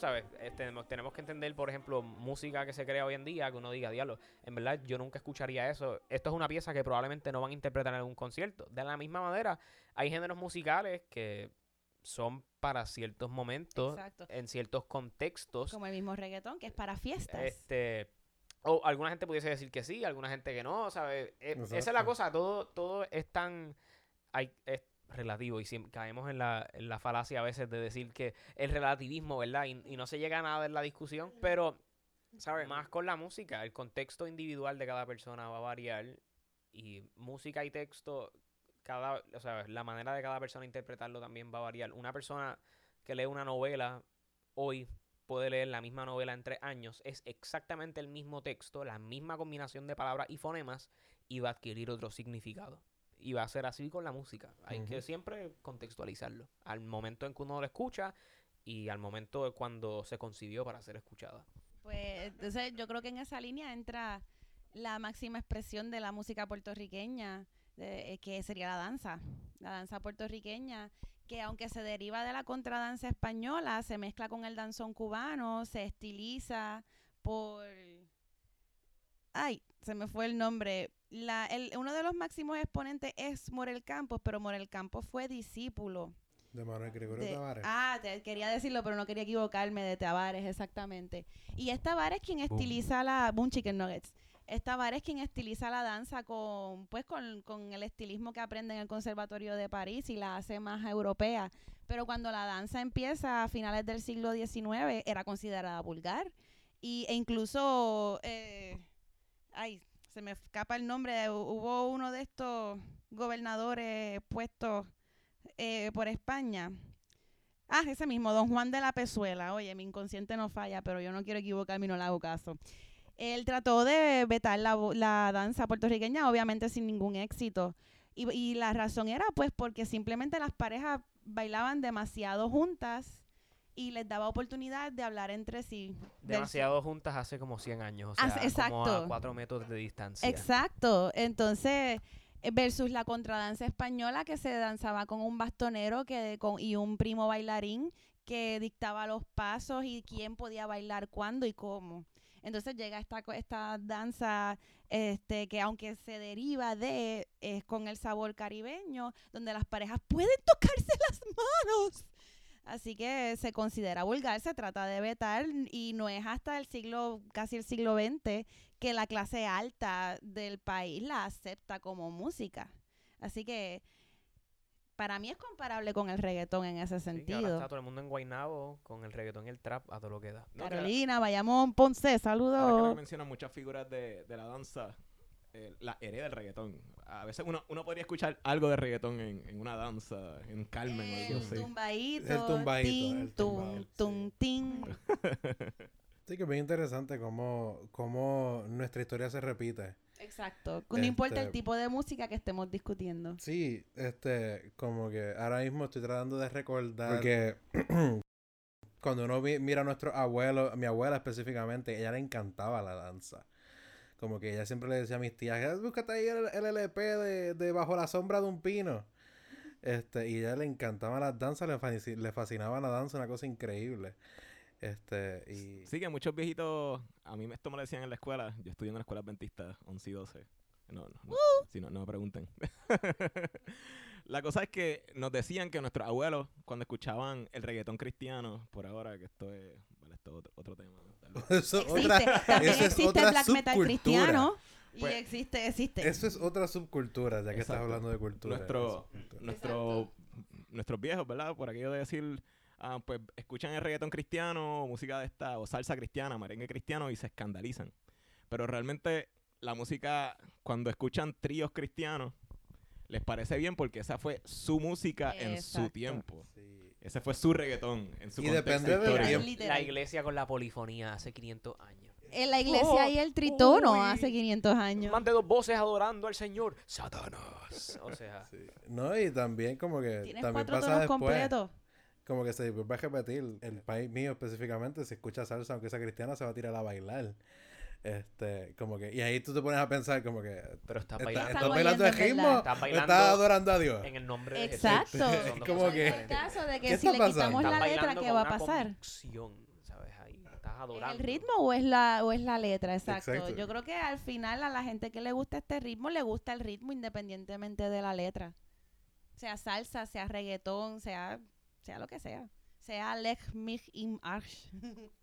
¿Sabes? Eh, tenemos, tenemos que entender, por ejemplo, música que se crea hoy en día, que uno diga, diablo, en verdad yo nunca escucharía eso. Esto es una pieza que probablemente no van a interpretar en algún concierto. De la misma manera, hay géneros musicales que son para ciertos momentos, Exacto. en ciertos contextos. Como el mismo reggaetón, que es para fiestas. Este, o alguna gente pudiese decir que sí, alguna gente que no, ¿sabes? Eh, esa es la cosa, todo, todo es tan hay, es relativo y siempre caemos en la, en la falacia a veces de decir que el relativismo, ¿verdad? Y, y no se llega a nada en la discusión, pero, ¿sabes? Más con la música, el contexto individual de cada persona va a variar y música y texto, cada, o sea, la manera de cada persona interpretarlo también va a variar. Una persona que lee una novela hoy puede leer la misma novela en tres años, es exactamente el mismo texto, la misma combinación de palabras y fonemas y va a adquirir otro significado. Y va a ser así con la música. Hay que siempre contextualizarlo. Al momento en que uno lo escucha y al momento de cuando se concibió para ser escuchada. Pues entonces yo creo que en esa línea entra la máxima expresión de la música puertorriqueña, de- eh, que sería la danza, la danza puertorriqueña, que aunque se deriva de la contradanza española, se mezcla con el danzón cubano, se estiliza por... Ay, se me fue el nombre. La, el, uno de los máximos exponentes es Morel Campos, pero Morel Campos fue discípulo De Manuel Gregorio de- Tavares. ah, te- quería decirlo, pero no quería equivocarme de Tavares, exactamente. Y es Tavares quien Boom. estiliza la Boom Chicken Nuggets. Es Tavares quien estiliza la danza con, pues, con, con el estilismo que aprende en el Conservatorio de París y la hace más europea. Pero cuando la danza empieza a finales del siglo XIX, era considerada vulgar. Y, e incluso, eh, ay, se me escapa el nombre, hu- hubo uno de estos gobernadores puestos eh, por España. Ah, ese mismo, don Juan de la Pezuela. Oye, mi inconsciente no falla, pero yo no quiero equivocarme y no le hago caso. Él trató de vetar la, la danza puertorriqueña, obviamente sin ningún éxito. Y la razón era pues porque simplemente las parejas bailaban demasiado juntas y les daba oportunidad de hablar entre sí. Del- Demasiado juntas hace como 100 años. O sea, Hace- como a exacto. 4 metros de distancia. Exacto. Entonces, eh, versus la contradanza española que se danzaba con un bastonero que con, y un primo bailarín que dictaba los pasos y quién podía bailar cuándo y cómo. Entonces llega esta, esta danza este, que aunque se deriva de, es con el sabor caribeño, donde las parejas pueden tocarse las manos. Así que se considera vulgar, se trata de vetar y no es hasta el siglo, casi el siglo XX, que la clase alta del país la acepta como música. Así que para mí es comparable con el reggaetón en ese Sí, ahora sentido. está todo el mundo en Guaynabo con el reggaetón y el trap a todo lo que da. No, que- Carolina, Bayamón, Ponce, Ahora que saludos. mencionan muchas figuras de, de la danza, eh, la hereda del reggaetón. A veces uno, uno podría escuchar algo de reggaetón en, en una danza, en Carmen o algo El así. tumbadito, El tumbadito, el tum, tumbado, tum, sí. tin. Sí, que es bien interesante cómo, cómo nuestra historia se repite. Exacto. No importa el Este- tipo de música que estemos discutiendo. Sí, este, como que ahora mismo estoy tratando de recordar. Porque cuando uno vi- mira a nuestro abuelo, a mi abuela específicamente, ella le encantaba la danza. Como que ella siempre le decía a mis tías, "Eh, búscate ahí el, el LP de, de Bajo la sombra de un pino. Este, y a ella le encantaban las danzas, le, le fascinaba la danza, una cosa increíble. Este, y... Sí, que muchos viejitos, a mí esto me lo decían en la escuela, yo estudié en la escuela adventista, 11 y 12. No, no, no, si no, no me pregunten. la cosa es que nos decían que nuestros abuelos, cuando escuchaban el reggaetón cristiano, por ahora, que esto es, esto es otro, otro tema. Eso, Existe, otra, también eso es existe otra el black metal subcultura. cristiano. Y Pues, existe, existe. Eso es otra subcultura, ya que estás Exacto. hablando de cultura. Nuestro-. Nuestro, nuestros viejos, ¿verdad? Por aquello de decir, ah, pues escuchan el reggaetón cristiano, o música de esta, o salsa cristiana, merengue cristiano, y se escandalizan. Pero realmente la música, cuando escuchan tríos cristianos, les parece bien porque esa fue su música en su tiempo. Sí. Ese fue su reggaetón en su Y contexto depende. Literal. La iglesia con la polifonía hace 500 años. En la iglesia Oh, hay el tritono uy. hace 500 años. Más de dos voces adorando al Señor. Satanás. O sea, Sí. No, y también como que Tienes también cuatro pasa tonos después, completos. como que se vuelve a repetir, el país mío específicamente, si escucha salsa, aunque sea cristiana, se va a tirar a bailar. Este, como que, y ahí tú te pones a pensar como que, pero estás ¿estás bailando estás bailando el ritmo? Estás ¿O bailando estás adorando a Dios? en el nombre de Exacto. Jesús. Dos Como que- En el caso de ¿Qué que si le pasando? quitamos Estás la letra, ¿qué va a pasar? convicción, ¿sabes? Ahí estás ¿Es adorando. el ritmo o es la o es la letra? Exacto. Exacto. Yo creo que al final a la gente que le gusta este ritmo le gusta el ritmo independientemente de la letra. Sea salsa, sea reggaetón, sea sea lo que sea. Sea Lech mich im Arsch.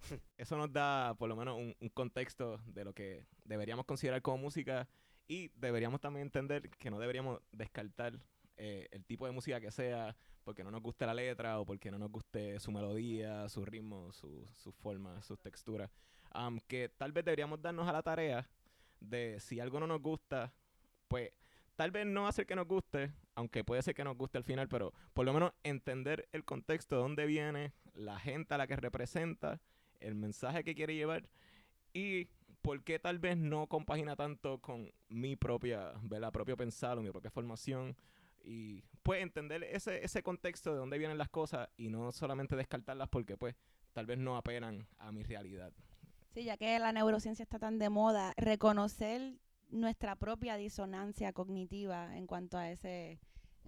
Eso nos da por lo menos un, un contexto de lo que deberíamos considerar como música y deberíamos también entender que no deberíamos descartar eh, el tipo de música que sea porque no nos guste la letra o porque no nos guste su melodía, su ritmo, su, su forma, sus texturas. Que tal vez deberíamos darnos a la tarea de si algo no nos gusta, pues tal vez no hacer que nos guste, aunque puede ser que nos guste al final, pero por lo menos entender el contexto de dónde viene, la gente a la que representa, el mensaje que quiere llevar y por qué tal vez no compagina tanto con mi propia, ¿verdad? propio pensar o mi propia formación y pues entender ese, ese contexto de dónde vienen las cosas y no solamente descartarlas porque pues tal vez no apelan a mi realidad. Sí, ya que la neurociencia está tan de moda, reconocer nuestra propia disonancia cognitiva en cuanto a ese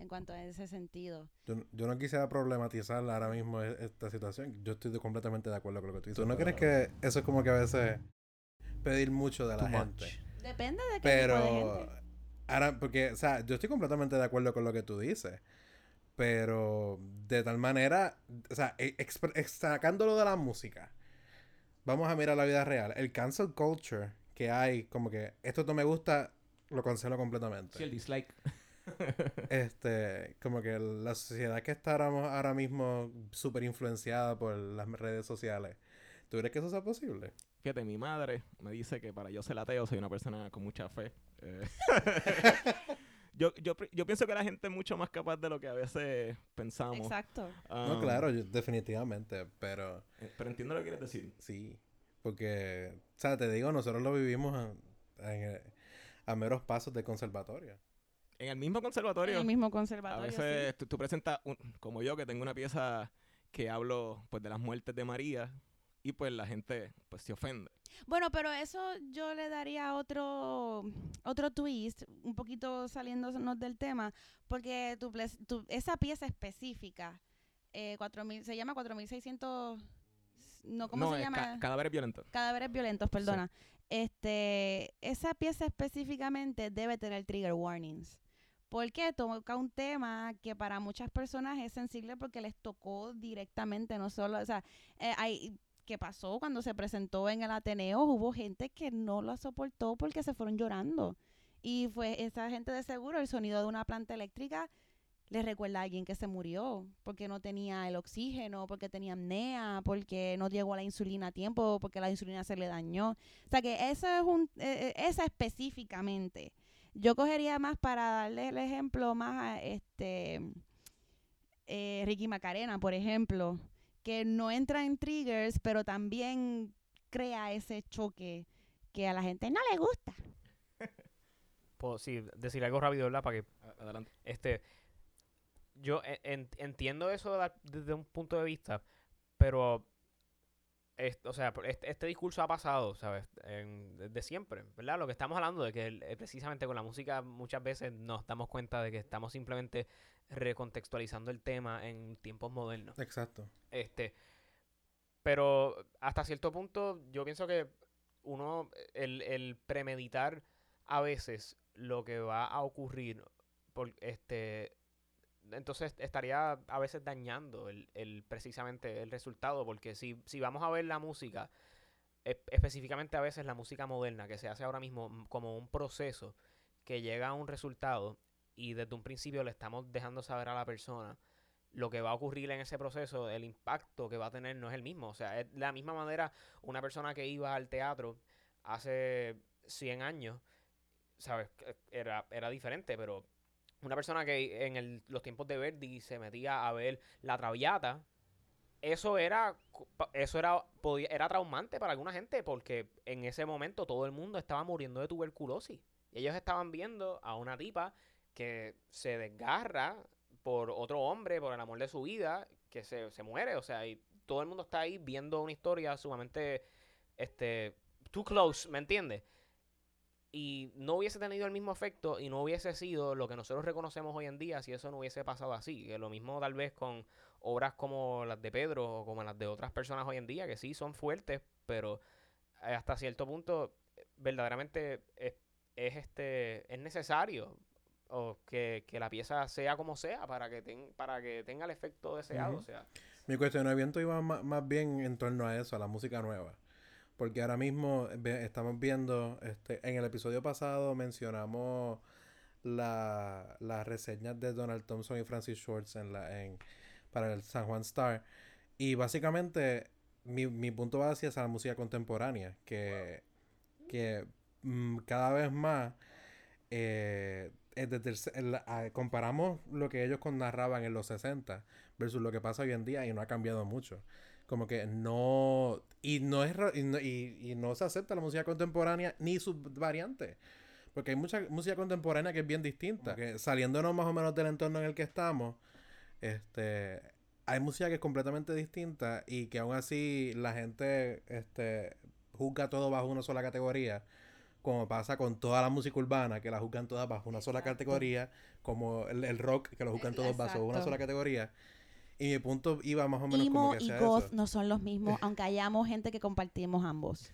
en cuanto a ese sentido. Yo, yo no quisiera problematizar ahora mismo e- esta situación. Yo estoy de- completamente de acuerdo con lo que tú dices. ¿Tú no crees que eso es como que a veces pedir mucho de la Too gente? much. Depende de qué tipo de Pero gente. ahora, porque, o sea, yo estoy completamente de acuerdo con lo que tú dices. Pero de tal manera, o sea, e- sacándolo de la música, vamos a mirar la vida real. El cancel culture que hay, como que esto no me gusta, lo cancelo completamente. Sí, el dislike. Este, como que la sociedad que está ahora, mismo súper influenciada por las redes sociales. ¿Tú crees que eso sea posible? Fíjate, mi madre me dice que para yo ser ateo soy una persona con mucha fe. Eh, yo, yo, yo pienso que la gente es mucho más capaz de lo que a veces pensamos. Exacto. no, Um, claro, yo- definitivamente, pero eh, Pero entiendo lo que quieres decir. sí. Porque, o sea, te digo, nosotros lo vivimos a, en, eh, a meros pasos de conservatorio. En el mismo En conservatorio, el mismo a conservatorio. veces tú, tú presentas, un- como yo, que tengo una pieza que hablo pues de las muertes de María y pues la gente pues se ofende. Bueno, pero eso yo le daría otro otro twist, un poquito saliéndonos del tema, porque tu, tu- esa pieza específica, eh, 4000, se llama 4600, no, ¿cómo no, se llama? ca- cadáveres violentos. Cadáveres violentos, perdona. Este, esa pieza específicamente debe tener trigger warnings. Porque toca un tema que para muchas personas es sensible porque les tocó directamente, no solo, o sea, eh, hay, ¿qué pasó cuando se presentó en el Ateneo? Hubo gente que no lo soportó porque se fueron llorando. Y fue esa gente de seguro, el sonido de una planta eléctrica le recuerda a alguien que se murió porque no tenía el oxígeno, porque tenía apnea, porque no llegó la insulina a tiempo, porque la insulina se le dañó. O sea que eso es un, eh, eh, esa específicamente. Yo cogería más para darle el ejemplo más a este eh, Ricky Macarena, por ejemplo, que no entra en triggers, pero también crea ese choque que a la gente no le gusta. Puedo sí, decir algo rápido, ¿verdad? Para que Adelante. Este, yo en- entiendo eso desde un punto de vista, pero, es- o sea, este, este discurso ha pasado, ¿sabes? En- desde siempre, ¿verdad? Lo que estamos hablando de que eh, precisamente con la música muchas veces nos damos cuenta de que estamos simplemente recontextualizando el tema en tiempos modernos. Exacto. Este, pero hasta cierto punto yo pienso que uno, el, el premeditar a veces lo que va a ocurrir, por, este, entonces estaría a veces dañando el, el precisamente el resultado, porque si, si vamos a ver la música, específicamente a veces la música moderna que se hace ahora mismo mm, como un proceso que llega a un resultado y desde un principio le estamos dejando saber a la persona lo que va a ocurrir en ese proceso, el impacto que va a tener no es el mismo. O sea, es de la misma manera una persona que iba al teatro hace 100 años, ¿sabes? Era, era diferente, pero una persona que en los tiempos de Verdi se metía a ver La Traviata, eso era eso era era traumante para alguna gente porque en ese momento todo el mundo estaba muriendo de tuberculosis. Y ellos estaban viendo a una tipa que se desgarra por otro hombre, por el amor de su vida, que se, se muere, o sea, y todo el mundo está ahí viendo una historia sumamente, este, too close, ¿me entiendes? Y no hubiese tenido el mismo efecto y no hubiese sido lo que nosotros reconocemos hoy en día si eso no hubiese pasado así. Que lo mismo tal vez con obras como las de Pedro o como las de otras personas hoy en día, que sí son fuertes, pero eh, hasta cierto punto eh, verdaderamente es, es, este es necesario o que, que la pieza sea como sea para que ten- para que tenga el efecto deseado. O sea, Mi cuestionamiento iba ma- más, bien en torno a eso, a la música nueva. Porque ahora mismo estamos viendo, este, en el episodio pasado mencionamos la, las reseñas de Donald Thompson y Francis Schwartz en la, en, para el San Juan Star. Y básicamente mi, mi punto va hacia esa música contemporánea, que, que mm, cada vez más eh, eh, desde el comparamos lo que ellos narraban en los 60 versus lo que pasa hoy en día y no ha cambiado mucho. Como que no... Y no, es, y no, y- y no se acepta la música contemporánea ni sus variantes. Porque hay mucha música contemporánea que es bien distinta. Que saliéndonos más o menos del entorno en el que estamos, este, hay música que es completamente distinta y que aún así la gente este, juzga todo bajo una sola categoría. Como pasa con toda la música urbana, que la juzgan todas bajo una sola categoría. Como el, el rock, que lo juzgan todos bajo una sola categoría. Y mi punto iba más o menos como Emo que y goth eso. no son los mismos, aunque hayamos gente que compartimos ambos.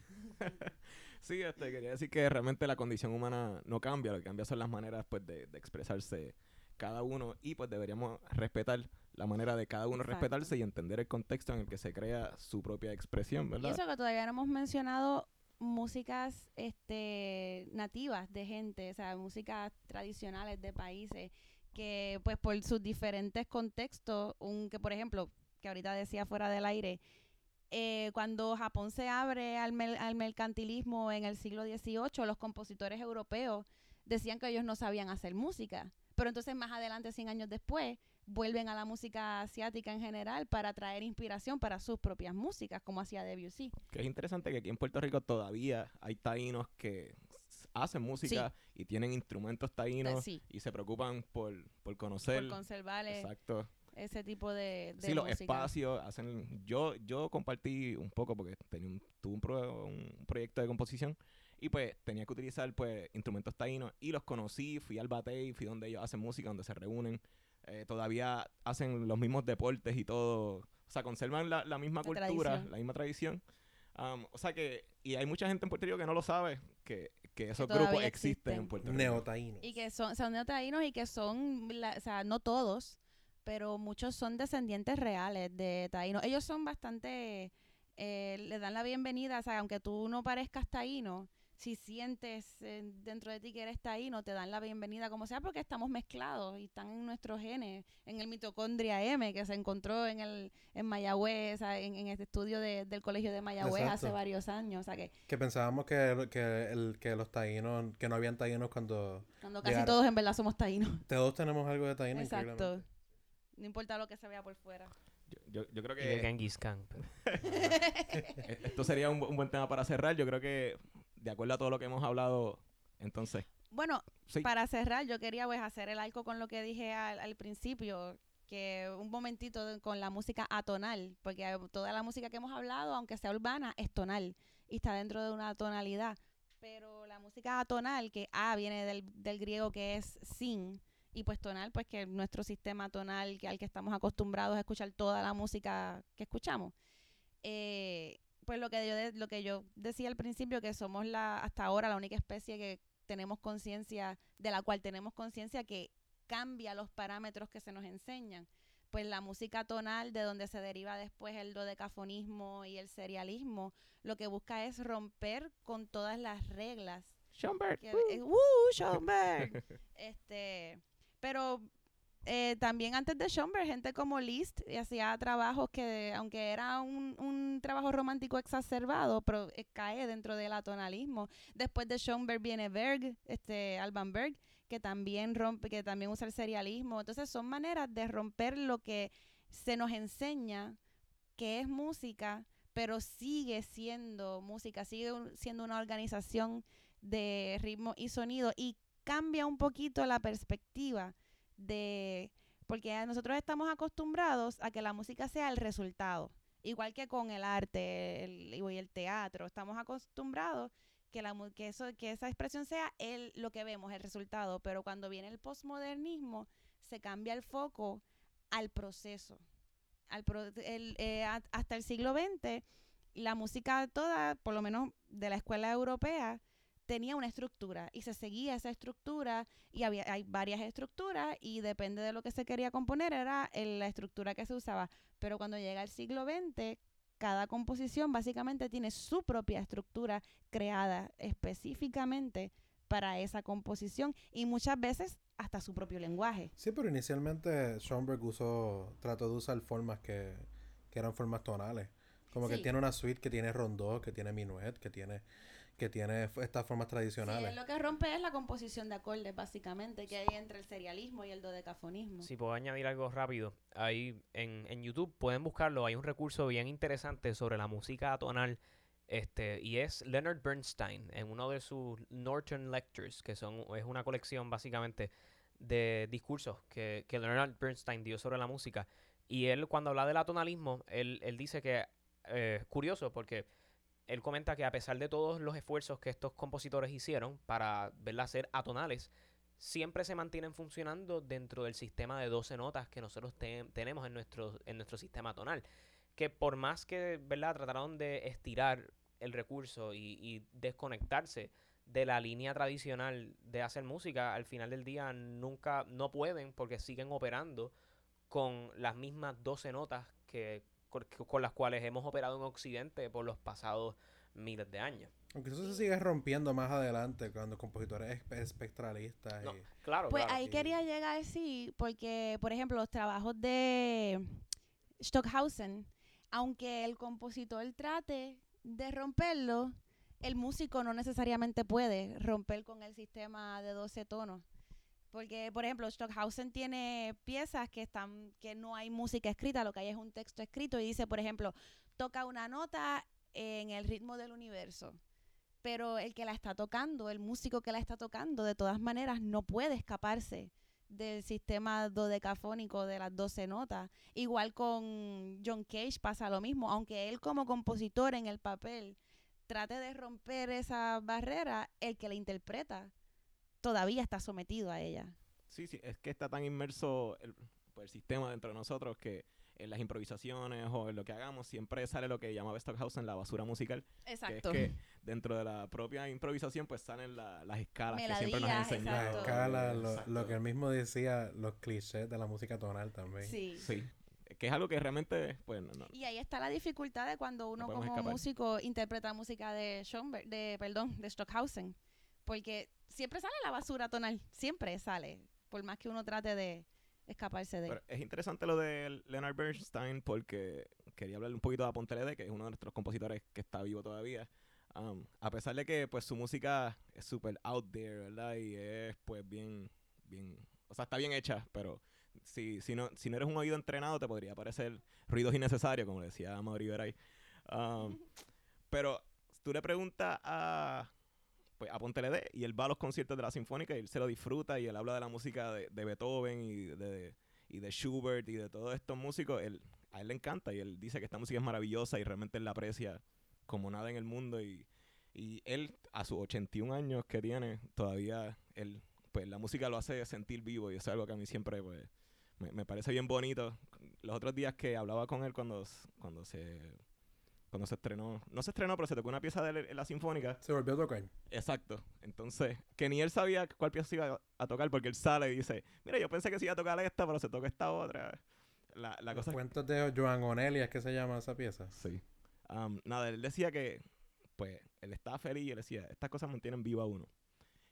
Sí, este, quería decir que realmente la condición humana no cambia, lo que cambia son las maneras pues, de, de expresarse cada uno y pues deberíamos respetar la manera de cada uno Exacto. respetarse y entender el contexto en el que se crea su propia expresión, Y ¿verdad? eso que todavía no hemos mencionado músicas este nativas de gente, o sea, músicas tradicionales de países que pues por sus diferentes contextos, un que por ejemplo, que ahorita decía fuera del aire, eh, cuando Japón se abre al, al mercantilismo en el siglo XVIII, los compositores europeos decían que ellos no sabían hacer música. Pero entonces más adelante, 100 años después, vuelven a la música asiática en general para traer inspiración para sus propias músicas, como hacía Debussy. Que es interesante que aquí en Puerto Rico todavía hay taínos que hacen música y tienen instrumentos taínos sí, y se preocupan por, por conocer. por conservar eh, Exacto. ese tipo de, de Sí, los espacios hacen... Yo, yo compartí un poco porque tenía un, tuve un, pro- un proyecto de composición y pues tenía que utilizar pues instrumentos taínos y los conocí, fui al batey, fui donde ellos hacen música, donde se reúnen. Eh, todavía hacen los mismos deportes y todo. O sea, conservan la, la misma La cultura, tradición. la misma tradición. Am, o sea que... Y hay mucha gente en Puerto Rico que no lo sabe, que, que esos grupos existen en existen. Puerto Rico. Neotaínos. Y que son, son neotaínos y que son, la- o sea, no todos, pero muchos son descendientes reales de taínos. Ellos son bastante, eh, le dan la bienvenida, o sea, aunque tú no parezcas taíno, si sientes eh, dentro de ti que eres taíno, te dan la bienvenida como sea porque estamos mezclados y están en nuestros genes, en el mitocondria M que se encontró en el en Mayagüez, en, en este estudio de- del colegio de Mayagüez hace varios años, o sea, que Que pensábamos que, que, el, que los taínos, que no habían taínos cuando cuando casi Llegaron. todos en verdad somos taínos. todos tenemos algo de taíno. Exacto. No importa lo que se vea por fuera. Yo, yo- yo creo y de que... Genghis Khan. Esto sería un, un buen tema para cerrar. Yo creo que, de acuerdo a todo lo que hemos hablado, entonces, Bueno, sí, para cerrar, yo quería pues hacer el arco con lo que dije al, al principio. que un momentito de- con la música atonal, porque toda la música que hemos hablado, aunque sea urbana, es tonal y está dentro de una tonalidad. Pero la música atonal, que A viene del, del griego que es sin, y pues tonal, pues que nuestro sistema tonal que, al que estamos acostumbrados a escuchar toda la música que escuchamos. Eh, pues lo que yo de- lo que yo decía al principio que somos la hasta ahora la única especie que tenemos conciencia de la cual tenemos conciencia que cambia los parámetros que se nos enseñan pues la música tonal de donde se deriva después el dodecafonismo y el serialismo lo que busca es romper con todas las reglas Schoenberg. que, eh, ¡uh! Schoenberg. este, pero eh, también antes de Schoenberg, gente como Liszt y hacía trabajos que, aunque era un, un trabajo romántico exacerbado, pero eh, cae dentro del atonalismo. Después de Schoenberg viene Berg, este, Alban Berg, que también rompe, que también usa el serialismo. Entonces son maneras de romper lo que se nos enseña que es música, pero sigue siendo música, sigue siendo una organización de ritmo y sonido y cambia un poquito la perspectiva de porque nosotros estamos acostumbrados a que la música sea el resultado, igual que con el arte y el teatro, estamos acostumbrados que la que eso que esa expresión sea el lo que vemos, el resultado, pero cuando viene el posmodernismo se cambia el foco al proceso. Al pro- eh, hasta el siglo XX la música toda, por lo menos de la escuela europea, tenía una estructura y se seguía esa estructura y había hay varias estructuras y depende de lo que se quería componer era el- la estructura que se usaba. Pero cuando llega el siglo XX, cada composición básicamente tiene su propia estructura creada específicamente para esa composición y muchas veces hasta su propio lenguaje. Sí, pero inicialmente Schoenberg usó, trató de usar formas que, que eran formas tonales. Como que Sí. tiene una suite que tiene rondó, que tiene minuet, que tiene, que tiene estas formas tradicionales. lo que rompe es la composición de acordes básicamente que hay entre el serialismo y el dodecafonismo. Si puedo añadir algo rápido, ahí en, en YouTube pueden buscarlo, hay un recurso bien interesante sobre la música atonal, este, y es Leonard Bernstein, en uno de sus Norton Lectures, que son, es una colección básicamente de discursos que, que Leonard Bernstein dio sobre la música. Y él cuando habla del atonalismo, él, él dice que, eh, curioso, porque él comenta que a pesar de todos los esfuerzos que estos compositores hicieron para verla ser atonales, siempre se mantienen funcionando dentro del sistema de 12 notas que nosotros te- tenemos en nuestro, en nuestro sistema tonal. Que por más que ¿verdad? trataron de estirar el recurso y, y desconectarse de la línea tradicional de hacer música, al final del día nunca, no pueden porque siguen operando con las mismas 12 notas que, con, con las cuales hemos operado en Occidente por los pasados miles de años. Aunque eso se sigue rompiendo más adelante cuando compositores espe- espectralistas No, y... claro, Pues claro. ahí sí. quería llegar, sí, porque, por ejemplo, los trabajos de Stockhausen, aunque el compositor trate de romperlo, el músico no necesariamente puede romper con el sistema de 12 tonos. Porque, por ejemplo, Stockhausen tiene piezas que están, que no hay música escrita, lo que hay es un texto escrito y dice, por ejemplo, toca una nota en el ritmo del universo. Pero el que la está tocando, el músico que la está tocando, de todas maneras no puede escaparse del sistema dodecafónico de las 12 notas. Igual con John Cage pasa lo mismo, aunque él como compositor en el papel trate de romper esa barrera, el que la interpreta todavía está sometido a ella. Sí, sí, es que está tan inmerso el, pues, el sistema dentro de nosotros que en las improvisaciones o en lo que hagamos siempre sale lo que llamaba Stockhausen la basura musical. Exacto. Que es que dentro de la propia improvisación pues salen la- las escalas que siempre nos Melodías, han enseñado. La Exacto. escala, lo, lo que él mismo decía, los clichés de la música tonal también. Sí. Sí, que es algo que realmente, pues, no, no. Y ahí está la dificultad de cuando uno como escapar. músico interpreta música de Schoenberg, de perdón, de Stockhausen, porque siempre sale la basura tonal, siempre sale, por más que uno trate de escaparse de. Pero es interesante lo de Leonard Bernstein porque quería hablarle un poquito de Aponte LD, que es uno de nuestros compositores que está vivo todavía. Um, a pesar de que pues su música es súper out there, ¿verdad? Y es pues bien, bien, o sea, está bien hecha, pero si, si, no, si no eres un oído entrenado te podría parecer ruidos innecesarios, como decía Mauri Veray. Um, pero tú le preguntas a, pues, a Ponte LD y él va a los conciertos de la Sinfónica y él se lo disfruta y él habla de la música de, Beethoven y de, y de Schubert y de todos estos músicos, él, a él le encanta y él dice que esta música es maravillosa y realmente él la aprecia como nada en el mundo y, y él a sus 81 años que tiene todavía él pues la música lo hace sentir vivo y eso es algo que a mí siempre pues me, me parece bien bonito. Los otros días que hablaba con él cuando, cuando se cuando se estrenó no se estrenó pero se tocó una pieza de la sinfónica Se volvió a tocar. Exacto. Entonces, que ni él sabía cuál pieza se iba a tocar porque él sale y dice, mira, yo pensé que se iba a tocar esta, pero se toca esta otra. La, la Los cosa es cuentos de Joan Onelia, ¿es que se llama esa pieza? Sí. Am, nada, él decía que, pues, él estaba feliz y él decía, estas cosas mantienen vivo a uno.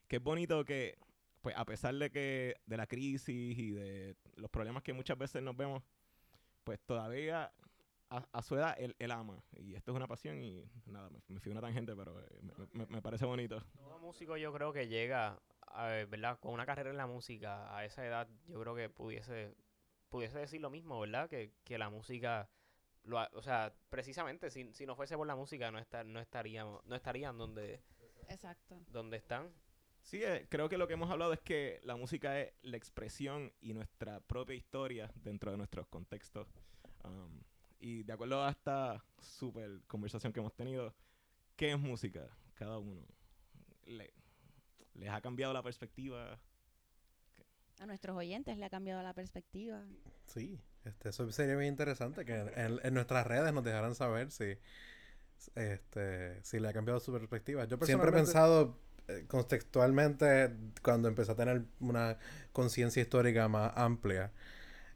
Que es bonito que, pues, a pesar de que, de la crisis y de los problemas que muchas veces nos vemos, pues todavía a, a su edad él, él ama. Y esto es una pasión y nada, me, me fui una tangente, pero eh, me, me- me parece bonito. Todo músico yo creo que llega, a, ¿verdad? Con una carrera en la música a esa edad, yo creo que pudiese, pudiese decir lo mismo, ¿verdad? Que, que la música, lo, o sea, precisamente, si, si no fuese por la música, no, estar, no, estaríamos, no estarían donde, Exacto. donde están. Sí, eh, creo que lo que hemos hablado es que la música es la expresión y nuestra propia historia dentro de nuestros contextos. Um, y de acuerdo a esta super conversación que hemos tenido, ¿qué es música? Cada uno. Le- ¿Les ha cambiado la perspectiva? A nuestros oyentes le ha cambiado la perspectiva. Sí, este, eso sería bien interesante que en, en nuestras redes nos dejaran saber si, este, si le ha cambiado su perspectiva. Yo siempre he pensado eh, contextualmente cuando empecé a tener una conciencia histórica más amplia,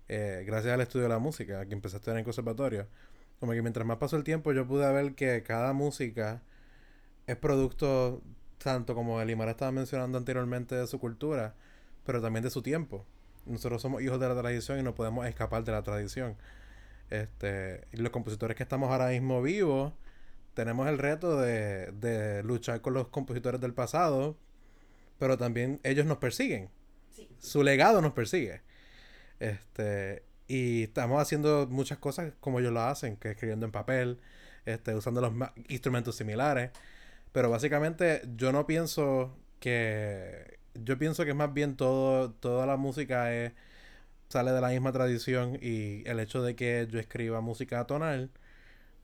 eh, gracias al estudio de la música, que empecé a estudiar en el conservatorio, como que mientras más pasó el tiempo yo pude ver que cada música es producto, tanto como Elimar estaba mencionando anteriormente, de su cultura, pero también de su tiempo. Nosotros somos hijos de la tradición y no podemos escapar de la tradición. Este, y los compositores que estamos ahora mismo vivos, tenemos el reto de, de luchar con los compositores del pasado, pero también ellos nos persiguen. Sí. Su legado nos persigue. Este, y estamos haciendo muchas cosas como ellos lo hacen, que escribiendo en papel, este, usando los instrumentos similares. Pero básicamente yo no pienso que... Yo pienso que más bien todo, toda la música es, sale de la misma tradición y el hecho de que yo escriba música tonal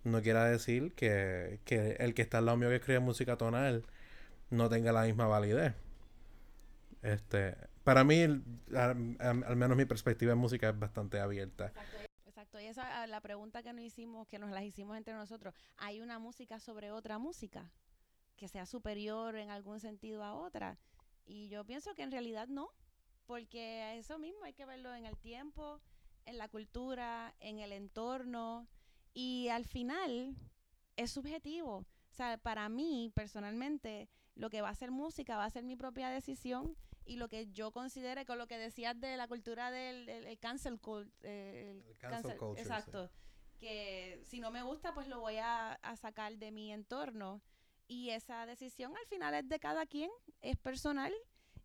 no quiere decir que, que el que está al lado mío que escribe música tonal no tenga la misma validez. Este, para mí, al, al- menos mi perspectiva en música es bastante abierta. Exacto, y esa la pregunta que nos hicimos, que nos las hicimos entre nosotros, ¿hay una música sobre otra música que sea superior en algún sentido a otra? Y yo pienso que en realidad no, porque eso mismo hay que verlo en el tiempo, en la cultura, en el entorno, y al final es subjetivo. O sea, para mí, personalmente, lo que va a ser música va a ser mi propia decisión y lo que yo considere con lo que decías de la cultura del, del- el cancel cult, eh, el El cancel culture, sí. exacto que si no me gusta pues lo voy a, a sacar de mi entorno y esa decisión al final es de cada quien es personal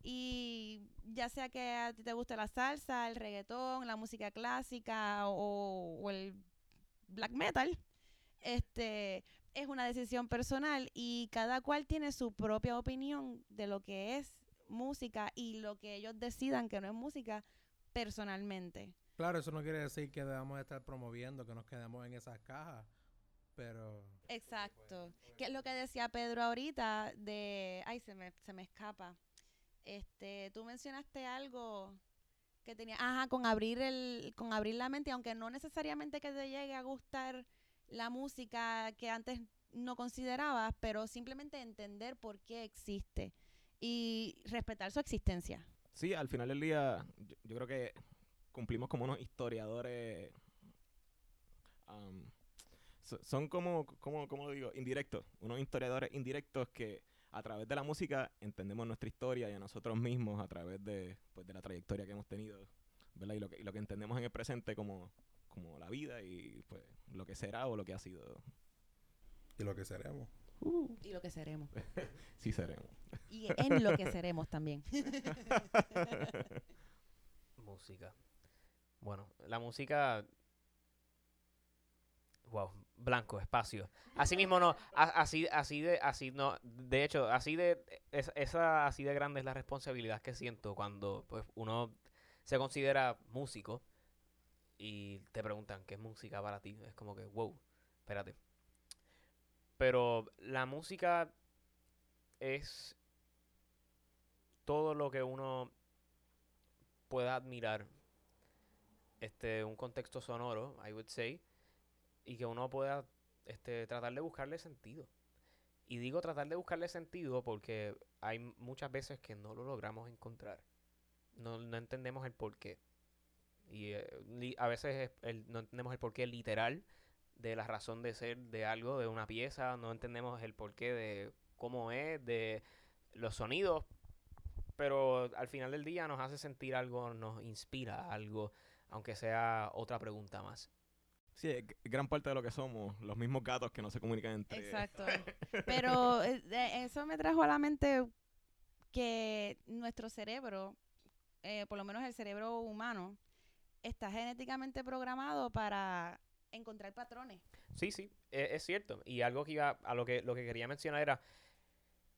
y ya sea que a ti te guste la salsa el reggaetón la música clásica o, o el black metal este es una decisión personal y cada cual tiene su propia opinión de lo que es música y lo que ellos decidan que no es música personalmente. Claro, eso no quiere decir que debamos estar promoviendo que nos quedemos en esas cajas, pero Exacto. Que es lo que decía Pedro ahorita de, ay, se me, se me escapa. Este, tú mencionaste algo que tenía, ajá, con abrir el, con abrir la mente, aunque no necesariamente que te llegue a gustar la música que antes no considerabas, pero simplemente entender por qué existe y respetar su existencia. Sí, al final del día, yo, yo creo que cumplimos como unos historiadores. am, so- son como, como, como digo, indirectos. Unos historiadores indirectos que a través de la música entendemos nuestra historia y a nosotros mismos a través de, pues, de la trayectoria que hemos tenido. ¿verdad? Y, lo que, y lo que entendemos en el presente como, como la vida y pues lo que será o lo que ha sido. Y lo que seremos. Y lo que seremos. Sí seremos. Y en lo que seremos también. Música. Bueno, la música. Wow, blanco, espacio. Así mismo no, a- así, así de, así no, de hecho, así de, es- esa, así de grande es la responsabilidad que siento cuando, pues, uno se considera músico, y te preguntan qué es música para ti. Es como que, wow, espérate. Pero la música es todo lo que uno pueda admirar. Este, un contexto sonoro, I would say, y que uno pueda este, tratar de buscarle sentido. Y digo tratar de buscarle sentido porque hay muchas veces que no lo logramos encontrar. No, no entendemos el porqué. Y eh, a veces es el- no entendemos el porqué literal de la razón de ser de algo, de una pieza. No entendemos el porqué de cómo es, de los sonidos. Pero al final del día nos hace sentir algo, nos inspira algo, aunque sea otra pregunta más. Sí, gran parte de lo que somos, los mismos gatos que no se comunican entre Exacto. Pero eh, eso me trajo a la mente que nuestro cerebro, eh, por lo menos el cerebro humano, está genéticamente programado para encontrar patrones. Sí, sí, e- es, cierto. Y algo que iba, a lo que, lo que quería mencionar era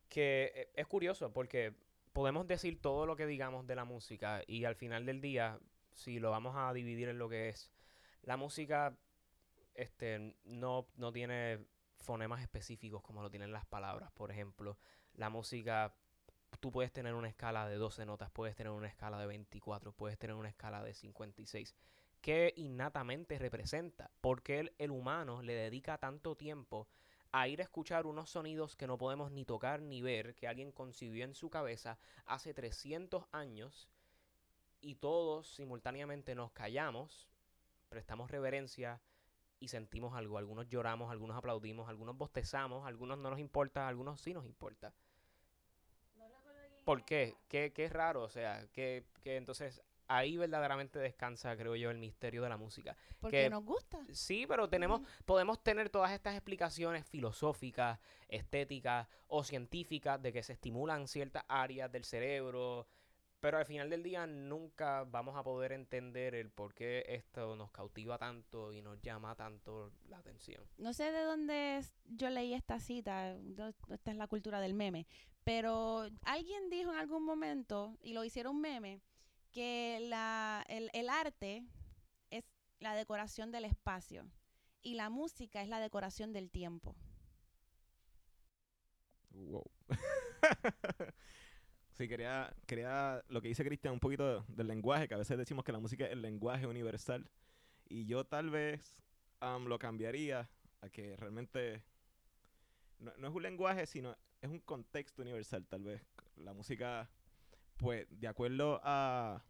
que eh, es curioso porque podemos decir todo lo que digamos de la música y al final del día, si lo vamos a dividir en lo que es, la música este, no, no tiene fonemas específicos como lo tienen las palabras. Por ejemplo, la música, tú puedes tener una escala de 12 notas, puedes tener una escala de 24, puedes tener una escala de 56 que innatamente representa. Porque el, el humano le dedica tanto tiempo a ir a escuchar unos sonidos que no podemos ni tocar ni ver, que alguien concibió en su cabeza hace 300 años, y todos simultáneamente nos callamos, prestamos reverencia y sentimos algo. Algunos lloramos, algunos aplaudimos, algunos bostezamos, algunos no nos importa, algunos sí nos importa. ¿Por qué? ¿Qué, qué raro? O sea, que, que entonces ahí verdaderamente descansa, creo yo, el misterio de la música. Porque Que- nos gusta. Sí, pero tenemos, podemos tener todas estas explicaciones filosóficas, estéticas o científicas de que se estimulan ciertas áreas del cerebro, pero al final del día nunca vamos a poder entender el por qué esto nos cautiva tanto y nos llama tanto la atención. No sé de dónde es- yo leí esta cita, esta es la cultura del meme, pero alguien dijo en algún momento, y lo hicieron meme, que la, el, el arte es la decoración del espacio y la música es la decoración del tiempo. Wow. sí, quería, quería lo que dice Cristian un poquito del lenguaje, que a veces decimos que la música es el lenguaje universal. Y yo tal vez am, lo cambiaría a que realmente no, no es un lenguaje, sino es un contexto universal, tal vez. La música, pues, de acuerdo a,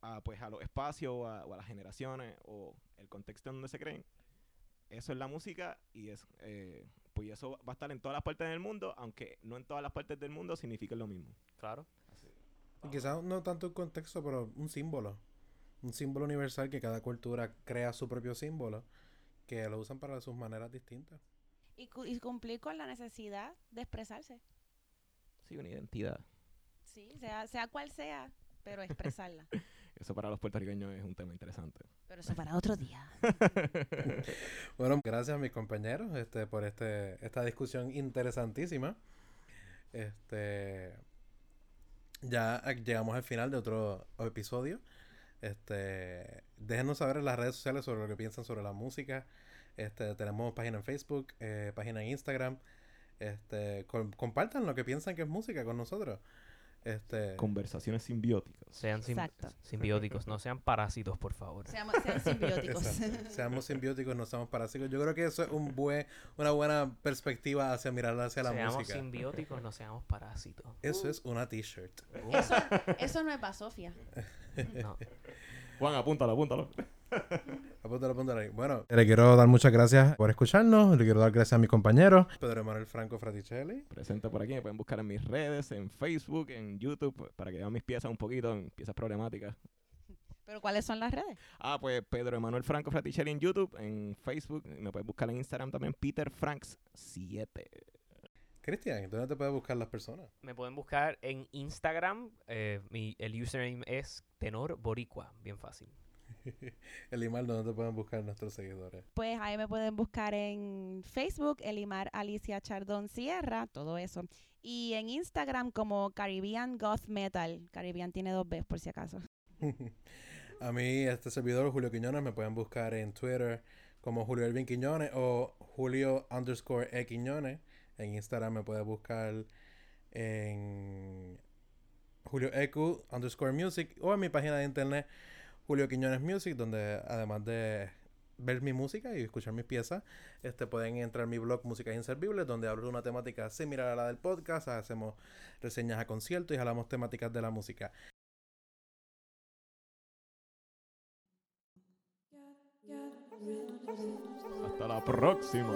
a, pues, a los espacios o a, o a las generaciones o el contexto en donde se creen, eso es la música y es, eh, pues eso va a estar en todas las partes del mundo, aunque no en todas las partes del mundo signifique lo mismo. Claro. Y quizás no tanto un contexto, pero un símbolo. Un símbolo universal que cada cultura crea su propio símbolo, que lo usan para sus maneras distintas. Y, cu- y cumplir con la necesidad de expresarse. Sí, una identidad. Sí, sea, sea cual sea, pero expresarla. Eso para los puertorriqueños es un tema interesante. pero eso para otro día. Bueno, gracias a mis compañeros este, por este, esta discusión interesantísima. Este, ya llegamos al final de otro episodio. Este, déjenos saber en las redes sociales sobre lo que piensan sobre la música. Este, tenemos página en Facebook, eh, página en Instagram. Este, com- compartan lo que piensan que es música con nosotros. Este, Conversaciones simbióticas. Sean sim- Exacto. simbióticos, no sean parásitos, por favor. Seamos, sean simbióticos. Seamos simbióticos, no seamos parásitos. Yo creo que eso es un buen, una buena perspectiva hacia mirar hacia la seamos música. simbióticos, no seamos parásitos. Eso es una t-shirt. Uh, eso, eso no es basofia. no. Juan, apúntalo, apúntalo. Apúntalo, apúntalo ahí. Bueno, le quiero dar muchas gracias por escucharnos. Le quiero dar gracias a mis compañeros. Pedro Emanuel Franco Fraticelli. Presente por aquí, me pueden buscar en mis redes, en Facebook, en YouTube, para que vean mis piezas un poquito, en piezas problemáticas. Pero ¿cuáles son las redes? Ah, pues Pedro Emanuel Franco Fraticelli en YouTube, en Facebook, me pueden buscar en Instagram también, Peter Franks 7. Cristian, ¿dónde te pueden buscar las personas? Me pueden buscar en Instagram. eh, mi, el username es Tenor Boricua. Bien fácil. Elimar, ¿dónde te pueden buscar nuestros seguidores? Pues ahí me pueden buscar en Facebook, Elimar Alicia Chardón Sierra, todo eso. Y en Instagram como Caribbean Goth Metal. Caribbean tiene dos Bs por si acaso. A mí, este servidor, Julio Quiñones, me pueden buscar en Twitter como Julio Elvin Quiñones o Julio underscore E Quiñones. En Instagram me puedes buscar en Julio EQ underscore music o en mi página de internet Julio Quiñones Music, donde además de ver mi música y escuchar mis piezas, este pueden entrar en mi blog Músicas Inservibles, donde hablo de una temática similar a la del podcast, hacemos reseñas a conciertos y hablamos temáticas de la música. Hasta la próxima.